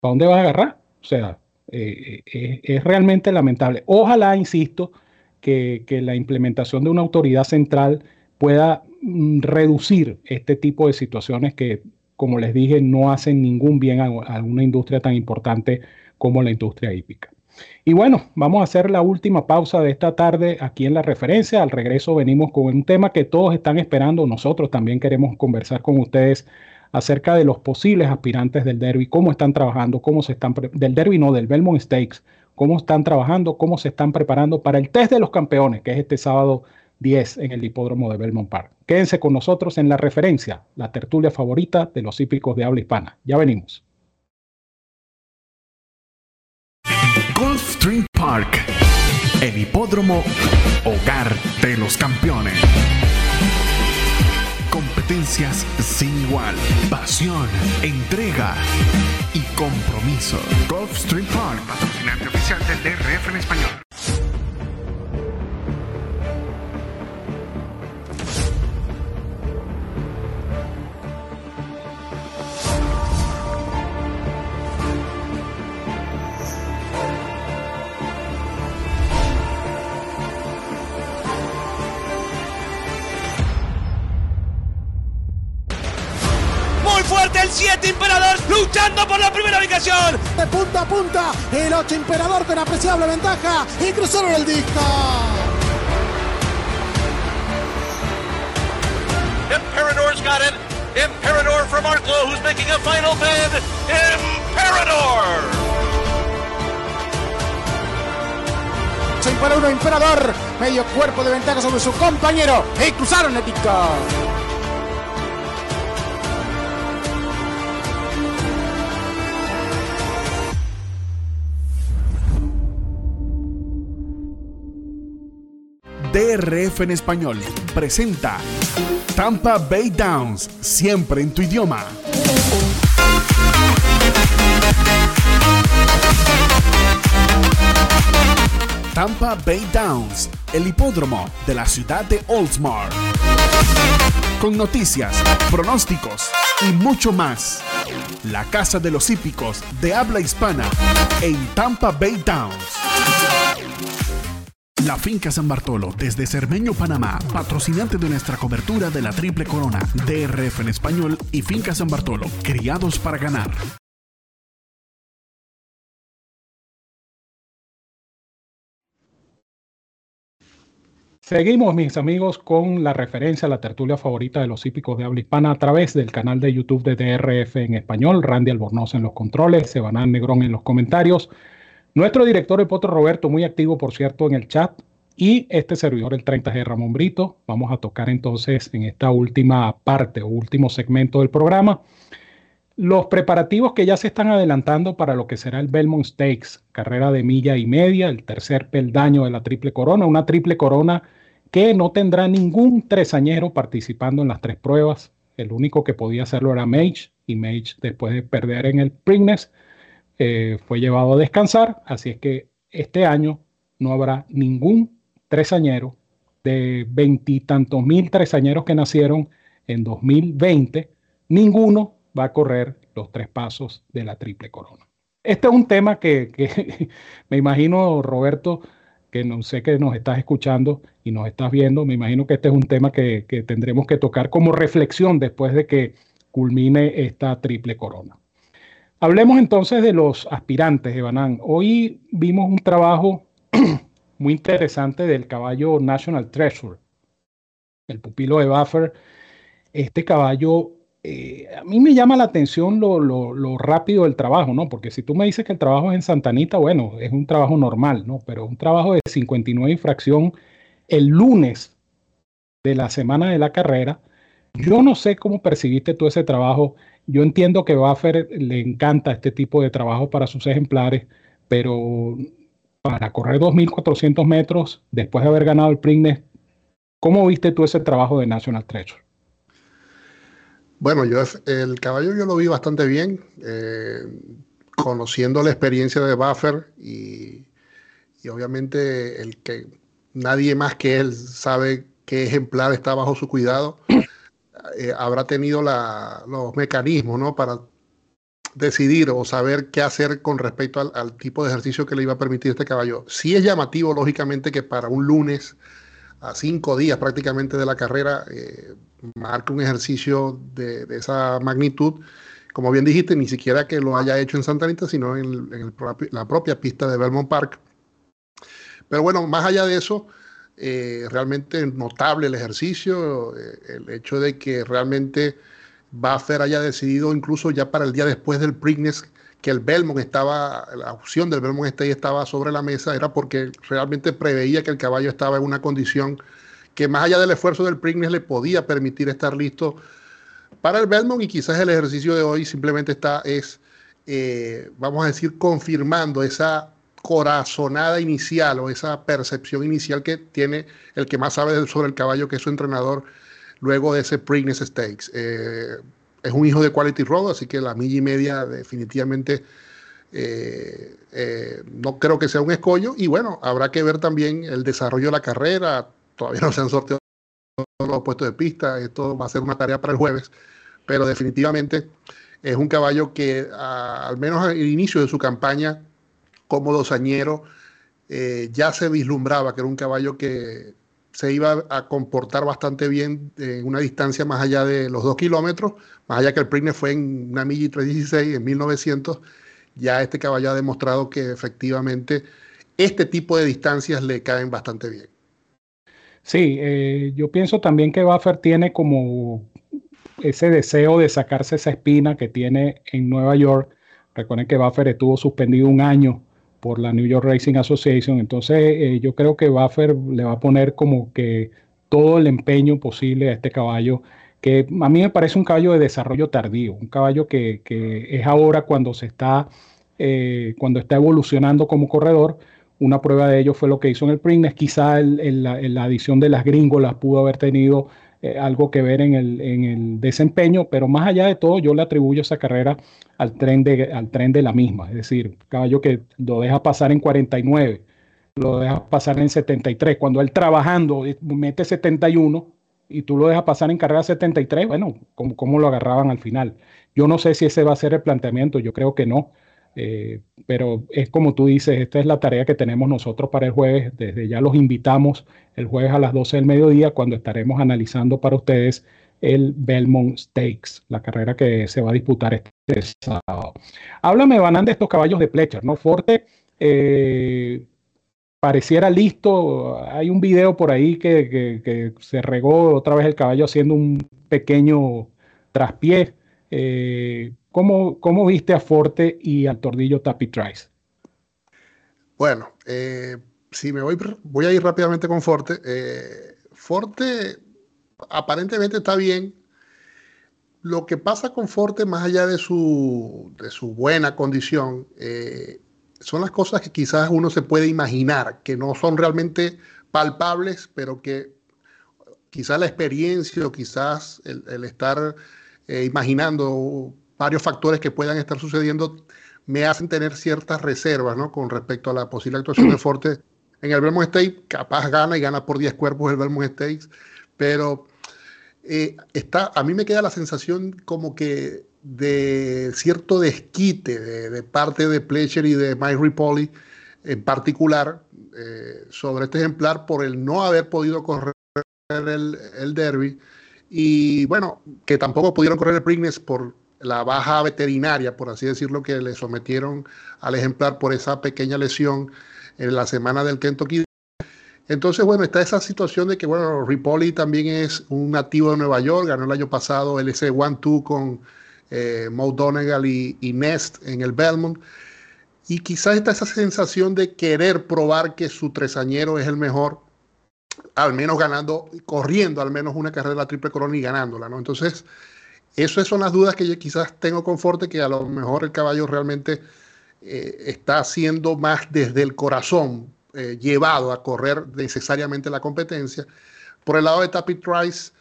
¿para dónde vas a agarrar? O sea, eh, eh, es realmente lamentable. Ojalá, insisto, que, la implementación de una autoridad central pueda mm, reducir este tipo de situaciones que, como les dije, no hacen ningún bien a, una industria tan importante como la industria hípica. Y bueno, vamos a hacer la última pausa de esta tarde aquí en la referencia. Al regreso venimos con un tema que todos están esperando. Nosotros también queremos conversar con ustedes acerca de los posibles aspirantes del derby, cómo están trabajando, cómo se están, del derby no, del Belmont Stakes, cómo están trabajando, cómo se están preparando para el test de los campeones, que es este sábado 10 en el hipódromo de Belmont Park. Quédense con nosotros en la referencia, la tertulia favorita de los hípicos de habla hispana. Ya venimos. Gulfstream Park, el hipódromo hogar de los campeones. Competencias sin igual, pasión, entrega y compromiso. Gulfstream Park, patrocinante oficial del DRF en español. El 7 Imperador luchando por la primera ubicación. De punta a punta, el 8 Imperador con apreciable ventaja y cruzaron el disco. Imperador's got it. Imperador from Arklow who's making a final bid. Imperador. Se impara uno Imperador, medio cuerpo de ventaja sobre su compañero y cruzaron el disco. DRF en español presenta Tampa Bay Downs, siempre en tu idioma. Tampa Bay Downs, el hipódromo de la ciudad de Oldsmar. Con noticias, pronósticos y mucho más. La casa de los hípicos de habla hispana en Tampa Bay Downs. La Finca San Bartolo, desde Cermeño, Panamá, patrocinante de nuestra cobertura de la Triple Corona, DRF en español y Finca San Bartolo, criados para ganar. Seguimos, mis amigos, con la referencia a la tertulia favorita de los hípicos de habla hispana a través del canal de YouTube de DRF en español, Randy Albornoz en los controles, Sebanán Negrón en los comentarios. Nuestro director, el Potro Roberto, muy activo, por cierto, en el chat. Y este servidor, el 30G Ramón Brito. Vamos a tocar entonces en esta última parte o último segmento del programa los preparativos que ya se están adelantando para lo que será el Belmont Stakes, carrera de milla y media, el tercer peldaño de la triple corona, una triple corona que no tendrá ningún tresañero participando en las tres pruebas. El único que podía hacerlo era Mage, y Mage, después de perder en el Preakness, eh, fue llevado a descansar, así es que este año no habrá ningún tresañero de veintitantos mil tresañeros que nacieron en 2020, ninguno va a correr los tres pasos de la triple corona. Este es un tema que, me imagino, Roberto, que no sé que nos estás escuchando y nos estás viendo, me imagino que este es un tema que, que tendremos que tocar como reflexión después de que culmine esta triple corona. Hablemos entonces de los aspirantes, Evanán. Hoy vimos un trabajo muy interesante del caballo National Treasure, el pupilo de Buffer. Este caballo, eh, a mí me llama la atención lo, rápido del trabajo, ¿no? Porque si tú me dices que el trabajo es en Santanita, bueno, es un trabajo normal, ¿no? Pero un trabajo de 59 infracción el lunes de la semana de la carrera. Yo no sé cómo percibiste tú ese trabajo yo entiendo que Buffer le encanta este tipo de trabajo para sus ejemplares, pero para correr 2.400 metros después de haber ganado el Preakness, ¿cómo viste tú ese trabajo de National Treasure? Bueno, yo el caballo yo lo vi bastante bien, eh, conociendo la experiencia de Buffer y, y, obviamente el que nadie más que él sabe qué ejemplar está bajo su cuidado. Eh, habrá tenido los mecanismos ¿no? para decidir o saber qué hacer con respecto al, tipo de ejercicio que le iba a permitir este caballo. Sí es llamativo, lógicamente, que para un lunes, a cinco días prácticamente de la carrera, eh, marque un ejercicio de, esa magnitud como bien dijiste, ni siquiera que lo haya hecho en Santa Anita, sino en, la propia pista de Belmont Park. Pero bueno, más allá de eso, eh, realmente notable el ejercicio, eh, el hecho de que realmente Buffer haya decidido incluso ya para el día después del Preakness que el Belmont estaba, la opción del Belmont State estaba sobre la mesa, era porque realmente preveía que el caballo estaba en una condición que más allá del esfuerzo del Preakness le podía permitir estar listo para el Belmont y quizás el ejercicio de hoy simplemente está, es, eh, vamos a decir, confirmando esa corazonada inicial o esa percepción inicial que tiene el que más sabe sobre el caballo, que es su entrenador, luego de ese Preakness Stakes. Eh, es un hijo de Quality Road, así que la milla y media definitivamente eh, eh, no creo que sea un escollo. Y bueno, habrá que ver también el desarrollo de la carrera. Todavía no se han sorteado los puestos de pista. Esto va a ser una tarea para el jueves. Pero definitivamente es un caballo que al menos al inicio de su campaña como dosañero eh, ya se vislumbraba que era un caballo que se iba a comportar bastante bien en una distancia más allá de los dos kilómetros, más allá que el Preakness fue en una milla y 316 en 1900, ya este caballo ha demostrado que efectivamente este tipo de distancias le caen bastante bien. Sí, eh, yo pienso también que Buffer tiene como ese deseo de sacarse esa espina que tiene en Nueva York. Recuerden que Buffer estuvo suspendido un año por la New York Racing Association. Entonces eh, yo creo que Buffer le va a poner como que todo el empeño posible a este caballo, que a mí me parece un caballo de desarrollo tardío, un caballo que, es ahora cuando se está, eh, cuando está evolucionando como corredor. Una prueba de ello fue lo que hizo en el Preakness. Quizá en la, adición de las gringolas pudo haber tenido eh, algo que ver en el, en el, desempeño, pero más allá de todo, yo le atribuyo esa carrera al tren de, al tren de la misma. Es decir, caballo que lo deja pasar en 49, lo deja pasar en 73. Cuando él trabajando mete 71 y tú lo dejas pasar en carrera 73, bueno, ¿cómo, ¿cómo, lo agarraban al final? Yo no sé si ese va a ser el planteamiento, yo creo que no. Eh, pero es como tú dices, esta es la tarea que tenemos nosotros para el jueves. Desde ya los invitamos el jueves a las 12 del mediodía cuando estaremos analizando para ustedes el Belmont Stakes, la carrera que se va a disputar este sábado. Háblame, Banan, de estos caballos de Pletcher, ¿no? Forte eh, pareciera listo. Hay un video por ahí que, se regó otra vez el caballo haciendo un pequeño traspié. Eh, ¿cómo, ¿cómo, viste a Forte y al tordillo Tappy Trice? Bueno, eh, si me voy, voy a ir rápidamente con Forte. Forte aparentemente está bien. Lo que pasa con Forte, más allá de su, de su buena condición, eh, son las cosas que quizás uno se puede imaginar, que no son realmente palpables, pero que quizás la experiencia o quizás el, estar eh, imaginando varios factores que puedan estar sucediendo me hacen tener ciertas reservas ¿no? con respecto a la posible actuación de Forte en el Belmont State. Capaz gana y gana por 10 cuerpos el Belmont State, pero eh, está, a mí me queda la sensación como que de cierto desquite de, parte de Pletcher y de Mike Ripoli en particular eh, sobre este ejemplar por el no haber podido correr el, el, derby y bueno, que tampoco pudieron correr el Preakness por la baja veterinaria, por así decirlo, que le sometieron al ejemplar por esa pequeña lesión en la semana del Kentucky entonces, bueno, está esa situación de que, bueno, Ripoli también es un nativo de Nueva York, ganó el año pasado el S1-2 con eh, Donegal y, Nest en el Belmont. Y quizás está esa sensación de querer probar que su tresañero es el mejor, al menos ganando, corriendo al menos una carrera de Triple Corona y ganándola, ¿no? Entonces, esas son las dudas que yo quizás tengo con Forte, que a lo mejor el caballo realmente eh, está haciendo más desde el corazón, eh, llevado a correr necesariamente la competencia. Por el lado de Tapit Trice,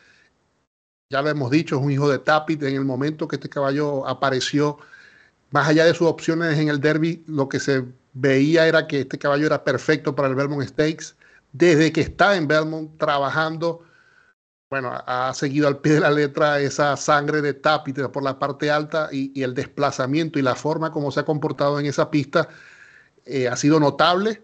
ya lo hemos dicho, es un hijo de Tapit. En el momento que este caballo apareció, más allá de sus opciones en el derby, lo que se veía era que este caballo era perfecto para el Belmont Stakes. Desde que está en Belmont trabajando, bueno, ha seguido al pie de la letra esa sangre de Tapit por la parte alta y, el desplazamiento y la forma como se ha comportado en esa pista eh, ha sido notable.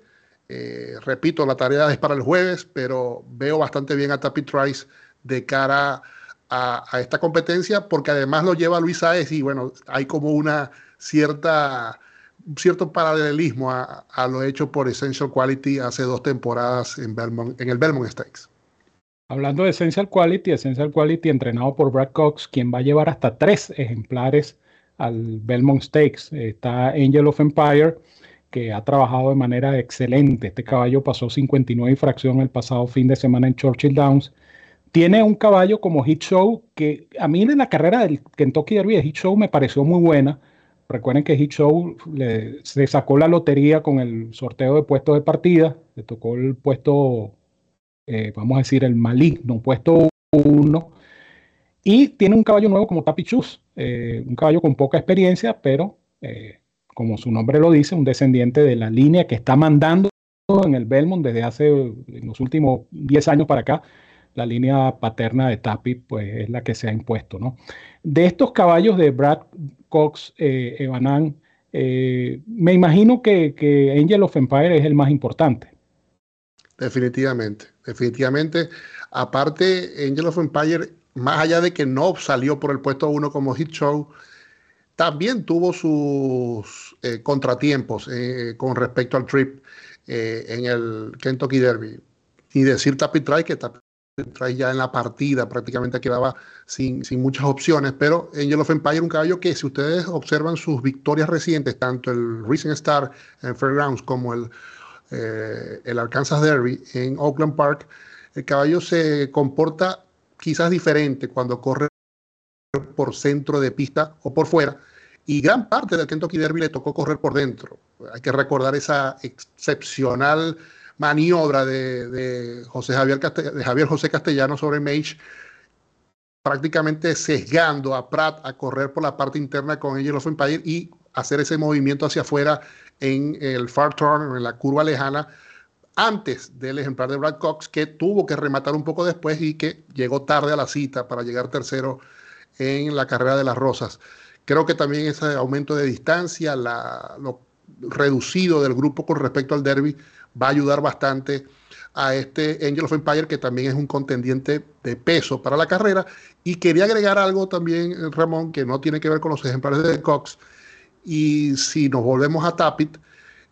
Eh, repito, la tarea es para el jueves, pero veo bastante bien a Tapi Trice de cara a, esta competencia, porque además lo lleva Luis Saez y bueno, hay como una cierta cierto paralelismo a, lo hecho por Essential Quality hace dos temporadas en, en el Belmont Stakes. Hablando de Essential Quality, Essential Quality entrenado por Brad Cox, quien va a llevar hasta tres ejemplares al Belmont Stakes. Está Angel of Empire, que ha trabajado de manera excelente. Este caballo pasó 59 y fracción el pasado fin de semana en Churchill Downs. Tiene un caballo como Hit Show, que a mí en la carrera del Kentucky Derby de Hit Show me pareció muy buena. Recuerden que Hit Show se sacó la lotería con el sorteo de puestos de partida, le tocó el puesto eh, vamos a decir, el maligno, puesto uno. Y tiene un caballo nuevo como Tapichus, eh, un caballo con poca experiencia, pero eh, como su nombre lo dice, un descendiente de la línea que está mandando en el Belmont desde hace en los últimos 10 años para acá. La línea paterna de Tapi pues, es la que se ha impuesto. ¿no? De estos caballos de Brad Cox, Evanan, me imagino que, que Angel of Empire es el más importante. Definitivamente, definitivamente. Aparte, Angel of Empire, más allá de que no salió por el puesto uno como hit show, también tuvo sus eh, contratiempos eh, con respecto al trip eh, en el Kentucky Derby. Y decir Tapitray, que Tapitray ya en la partida prácticamente quedaba sin, sin, muchas opciones, pero Angel of Empire, un caballo que si ustedes observan sus victorias recientes, tanto el Recent Star en Fairgrounds como el eh, el Arkansas Derby en Oakland Park, el caballo se comporta quizás diferente cuando corre por centro de pista o por fuera. Y gran parte del Kentucky Derby le tocó correr por dentro. Hay que recordar esa excepcional maniobra de, José Javier, de Javier José Castellano sobre Mage, prácticamente sesgando a Pratt a correr por la parte interna con Angel of y hacer ese movimiento hacia afuera en el far turn, en la curva lejana, antes del ejemplar de Brad Cox, que tuvo que rematar un poco después y que llegó tarde a la cita para llegar tercero en la carrera de las Rosas. Creo que también ese aumento de distancia, lo reducido del grupo con respecto al derby, va a ayudar bastante a este Angel of Empire, que también es un contendiente de peso para la carrera. Y quería agregar algo también, Ramón, que no tiene que ver con los ejemplares de Cox, y si nos volvemos a Tapit,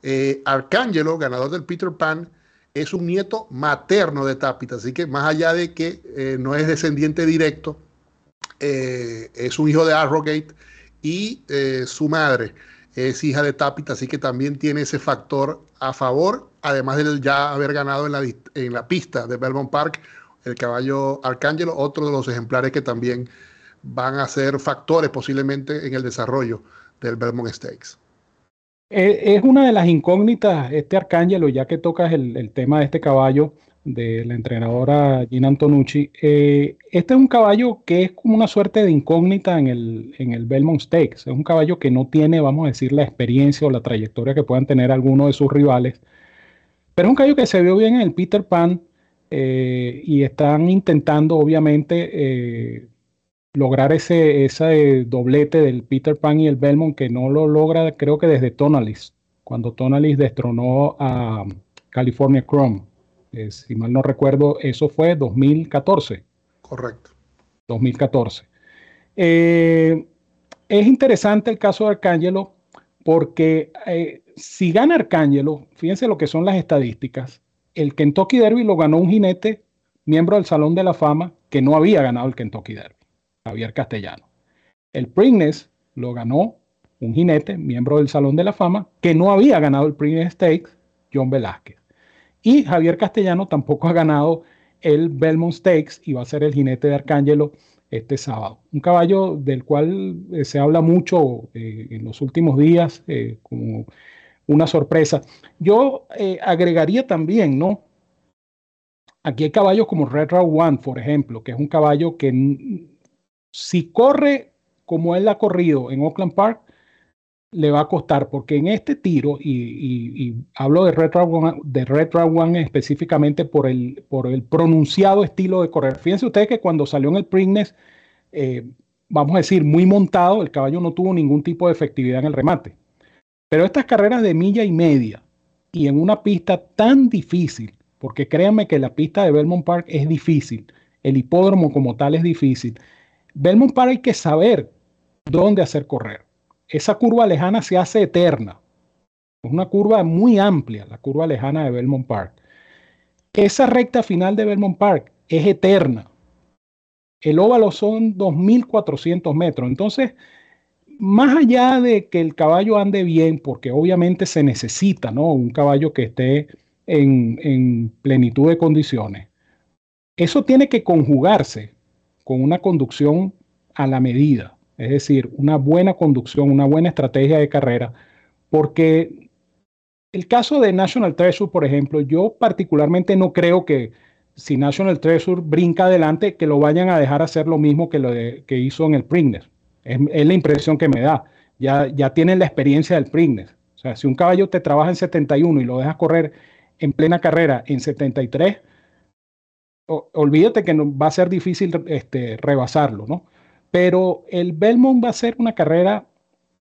eh, Arcángelo, ganador del Peter Pan, es un nieto materno de Tapit, así que más allá de que eh, no es descendiente directo, eh, es un hijo de Arrogate y su madre es hija de Tapit, así que también tiene ese factor a favor, además de ya haber ganado en la, en la pista de Belmont Park el caballo Arcángelo, otro de los ejemplares que también van a ser factores posiblemente en el desarrollo del Belmont Stakes. Eh, es una de las incógnitas, este Arcángelo, ya que tocas el, tema de este caballo de la entrenadora Gina Antonucci. Eh, este es un caballo que es como una suerte de incógnita en el, en el Belmont Stakes. Es un caballo que no tiene, vamos a decir, la experiencia o la trayectoria que puedan tener algunos de sus rivales. Pero es un caballo que se vio bien en el Peter Pan eh, y están intentando, obviamente, lograr ese, ese doblete del Peter Pan y el Belmont que no lo logra creo que desde Tonalis, cuando Tonalis destronó a California Chrome. Eh, si mal no recuerdo, eso fue 2014. Correcto. 2014. Eh, es interesante el caso de Arcángelo porque eh, si gana Arcángelo, fíjense lo que son las estadísticas, el Kentucky Derby lo ganó un jinete miembro del Salón de la Fama que no había ganado el Kentucky Derby. Javier Castellano. El Preakness lo ganó un jinete, miembro del Salón de la Fama, que no había ganado el Preakness Stakes, John Velázquez. Y Javier Castellano tampoco ha ganado el Belmont Stakes y va a ser el jinete de Arcángelo este sábado. Un caballo del cual eh, se habla mucho eh, en los últimos días eh, como una sorpresa. Yo agregaría también, ¿no? Aquí hay caballos como Red One, por ejemplo, que es un caballo que si corre como él ha corrido en Oakland Park, le va a costar, porque en este tiro, y, hablo de Retro One, One específicamente por el, por el pronunciado estilo de correr. Fíjense ustedes que cuando salió en el Preakness, eh, vamos a decir, muy montado, el caballo no tuvo ningún tipo de efectividad en el remate. Pero estas carreras de milla y media y en una pista tan difícil, porque créanme que la pista de Belmont Park es difícil, el hipódromo como tal es difícil. Belmont Park hay que saber dónde hacer correr. Esa curva lejana se hace eterna. Es una curva muy amplia, la curva lejana de Belmont Park. Esa recta final de Belmont Park es eterna. El óvalo son 2.400 metros. Entonces, más allá de que el caballo ande bien, porque obviamente se necesita, ¿no? Un caballo que esté en, plenitud de condiciones. Eso tiene que conjugarse con una conducción a la medida, es decir, una buena conducción, una buena estrategia de carrera, porque el caso de National Treasure, por ejemplo, yo particularmente no creo que si National Treasure brinca adelante, que lo vayan a dejar hacer lo mismo que lo que hizo en el Preakness. Es, la impresión que me da. Ya, ya tienen la experiencia del Preakness. O sea, si un caballo te trabaja en 71 y lo dejas correr en plena carrera en 73, olvídate que no, va a ser difícil este, rebasarlo, ¿no? Pero el Belmont va a ser una carrera,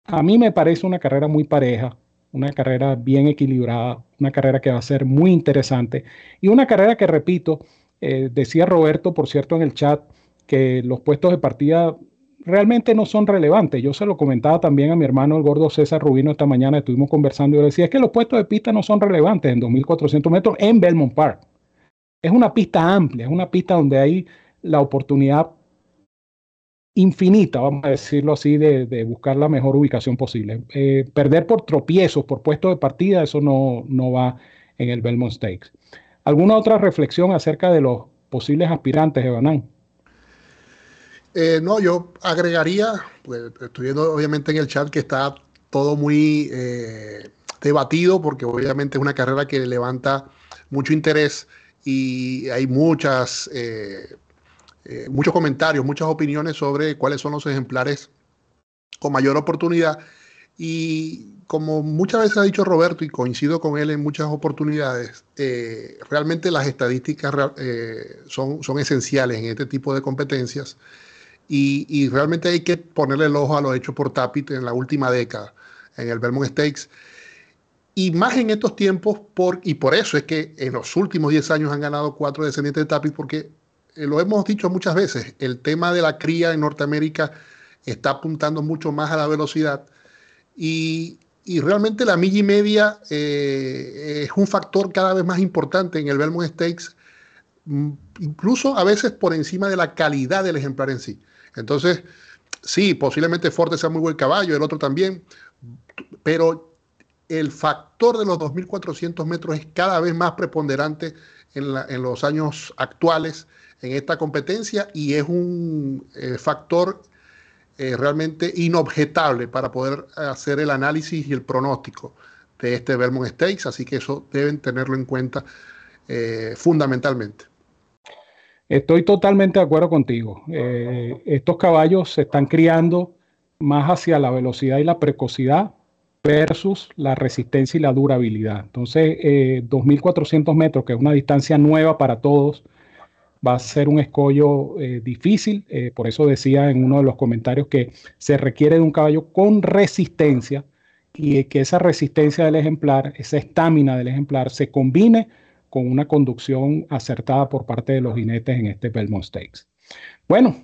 a mí me parece una carrera muy pareja, una carrera bien equilibrada, una carrera que va a ser muy interesante y una carrera que, repito, eh, decía Roberto, por cierto, en el chat, que los puestos de partida realmente no son relevantes. Yo se lo comentaba también a mi hermano el gordo César Rubino esta mañana, estuvimos conversando y yo le decía, es que los puestos de pista no son relevantes en 2.400 metros en Belmont Park. Es una pista amplia, es una pista donde hay la oportunidad infinita, vamos a decirlo así, de, buscar la mejor ubicación posible. Eh, perder por tropiezos, por puestos de partida, eso no, no va en el Belmont Stakes. ¿Alguna otra reflexión acerca de los posibles aspirantes, Evanán? Eh, no, yo agregaría, pues, estoy obviamente en el chat que está todo muy eh, debatido porque obviamente es una carrera que levanta mucho interés y hay muchas, eh, muchos comentarios, muchas opiniones sobre cuáles son los ejemplares con mayor oportunidad. Y como muchas veces ha dicho Roberto, y coincido con él en muchas oportunidades, realmente las estadísticas son, son esenciales en este tipo de competencias. Y, realmente hay que ponerle el ojo a lo hecho por Tapit en la última década, en el Belmont Stakes. Y más en estos tiempos, y por eso es que en los últimos 10 años han ganado cuatro descendientes de Tapit, porque eh, lo hemos dicho muchas veces, el tema de la cría en Norteamérica está apuntando mucho más a la velocidad. Y, y realmente la milla y media eh, es un factor cada vez más importante en el Belmont Stakes, mm, incluso a veces por encima de la calidad del ejemplar en sí. Entonces, sí, posiblemente Forte sea muy buen caballo, el otro también, pero el factor de los 2.400 metros es cada vez más preponderante en, los años actuales en esta competencia y es un eh, factor eh, realmente inobjetable para poder hacer el análisis y el pronóstico de este Belmont Stakes, así que eso deben tenerlo en cuenta eh, fundamentalmente. Estoy totalmente de acuerdo contigo. Estos caballos se están criando más hacia la velocidad y la precocidad versus la resistencia y la durabilidad. Entonces, 2.400 eh, metros, que es una distancia nueva para todos, va a ser un escollo eh, difícil. por eso decía en uno de los comentarios que se requiere de un caballo con resistencia y que esa resistencia del ejemplar, esa estamina del ejemplar, se combine con una conducción acertada por parte de los jinetes en este Belmont Stakes. Bueno,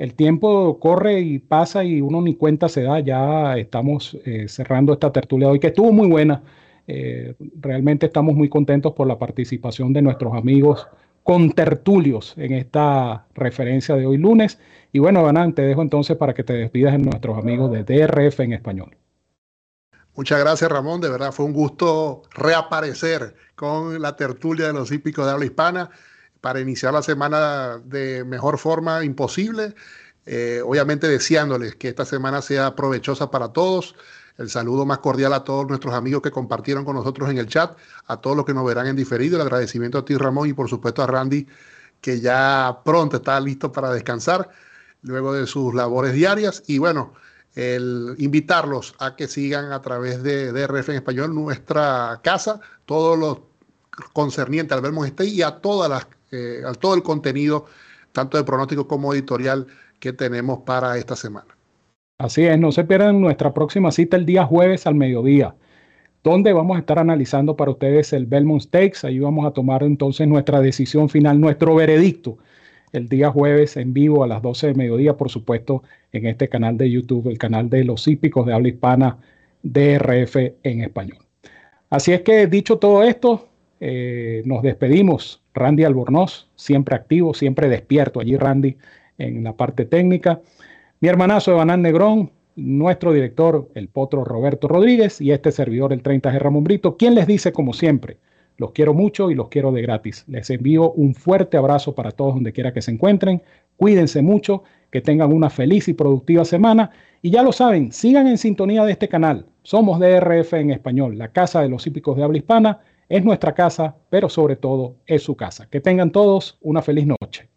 el tiempo corre y pasa y uno ni cuenta se da. Ya estamos eh, cerrando esta tertulia hoy, que estuvo muy buena. Eh, realmente estamos muy contentos por la participación de nuestros amigos con tertulios en esta referencia de hoy lunes. Y bueno, Banán, te dejo entonces para que te despidas de nuestros amigos de DRF en español. Muchas gracias, Ramón. De verdad fue un gusto reaparecer con la tertulia de los hípicos de habla hispana para iniciar la semana de mejor forma imposible. Eh, obviamente deseándoles que esta semana sea provechosa para todos. El saludo más cordial a todos nuestros amigos que compartieron con nosotros en el chat, a todos los que nos verán en diferido. El agradecimiento a ti, Ramón, y por supuesto a Randy, que ya pronto está listo para descansar luego de sus labores diarias. Y bueno, el invitarlos a que sigan a través de DRF en español nuestra casa, todos los concernientes al Belmont State y a todas las, eh, a todo el contenido, tanto de pronóstico como editorial, que tenemos para esta semana. Así es, no se pierdan nuestra próxima cita el día jueves al mediodía, donde vamos a estar analizando para ustedes el Belmont Stakes. Ahí vamos a tomar entonces nuestra decisión final, nuestro veredicto el día jueves en vivo a las 12 de mediodía, por supuesto, en este canal de YouTube, el canal de los hípicos de habla hispana DRF en español. Así es que dicho todo esto, eh, nos despedimos. Randy Albornoz, siempre activo, siempre despierto allí, Randy, en la parte técnica. Mi hermanazo Evanán Negrón, nuestro director, el potro Roberto Rodríguez, y este servidor, el 30G Ramón Brito, quien les dice, como siempre, los quiero mucho y los quiero de gratis. Les envío un fuerte abrazo para todos donde quiera que se encuentren. Cuídense mucho, que tengan una feliz y productiva semana. Y ya lo saben, sigan en sintonía de este canal. Somos DRF en español, la casa de los hípicos de habla hispana. Es nuestra casa, pero sobre todo es su casa. Que tengan todos una feliz noche.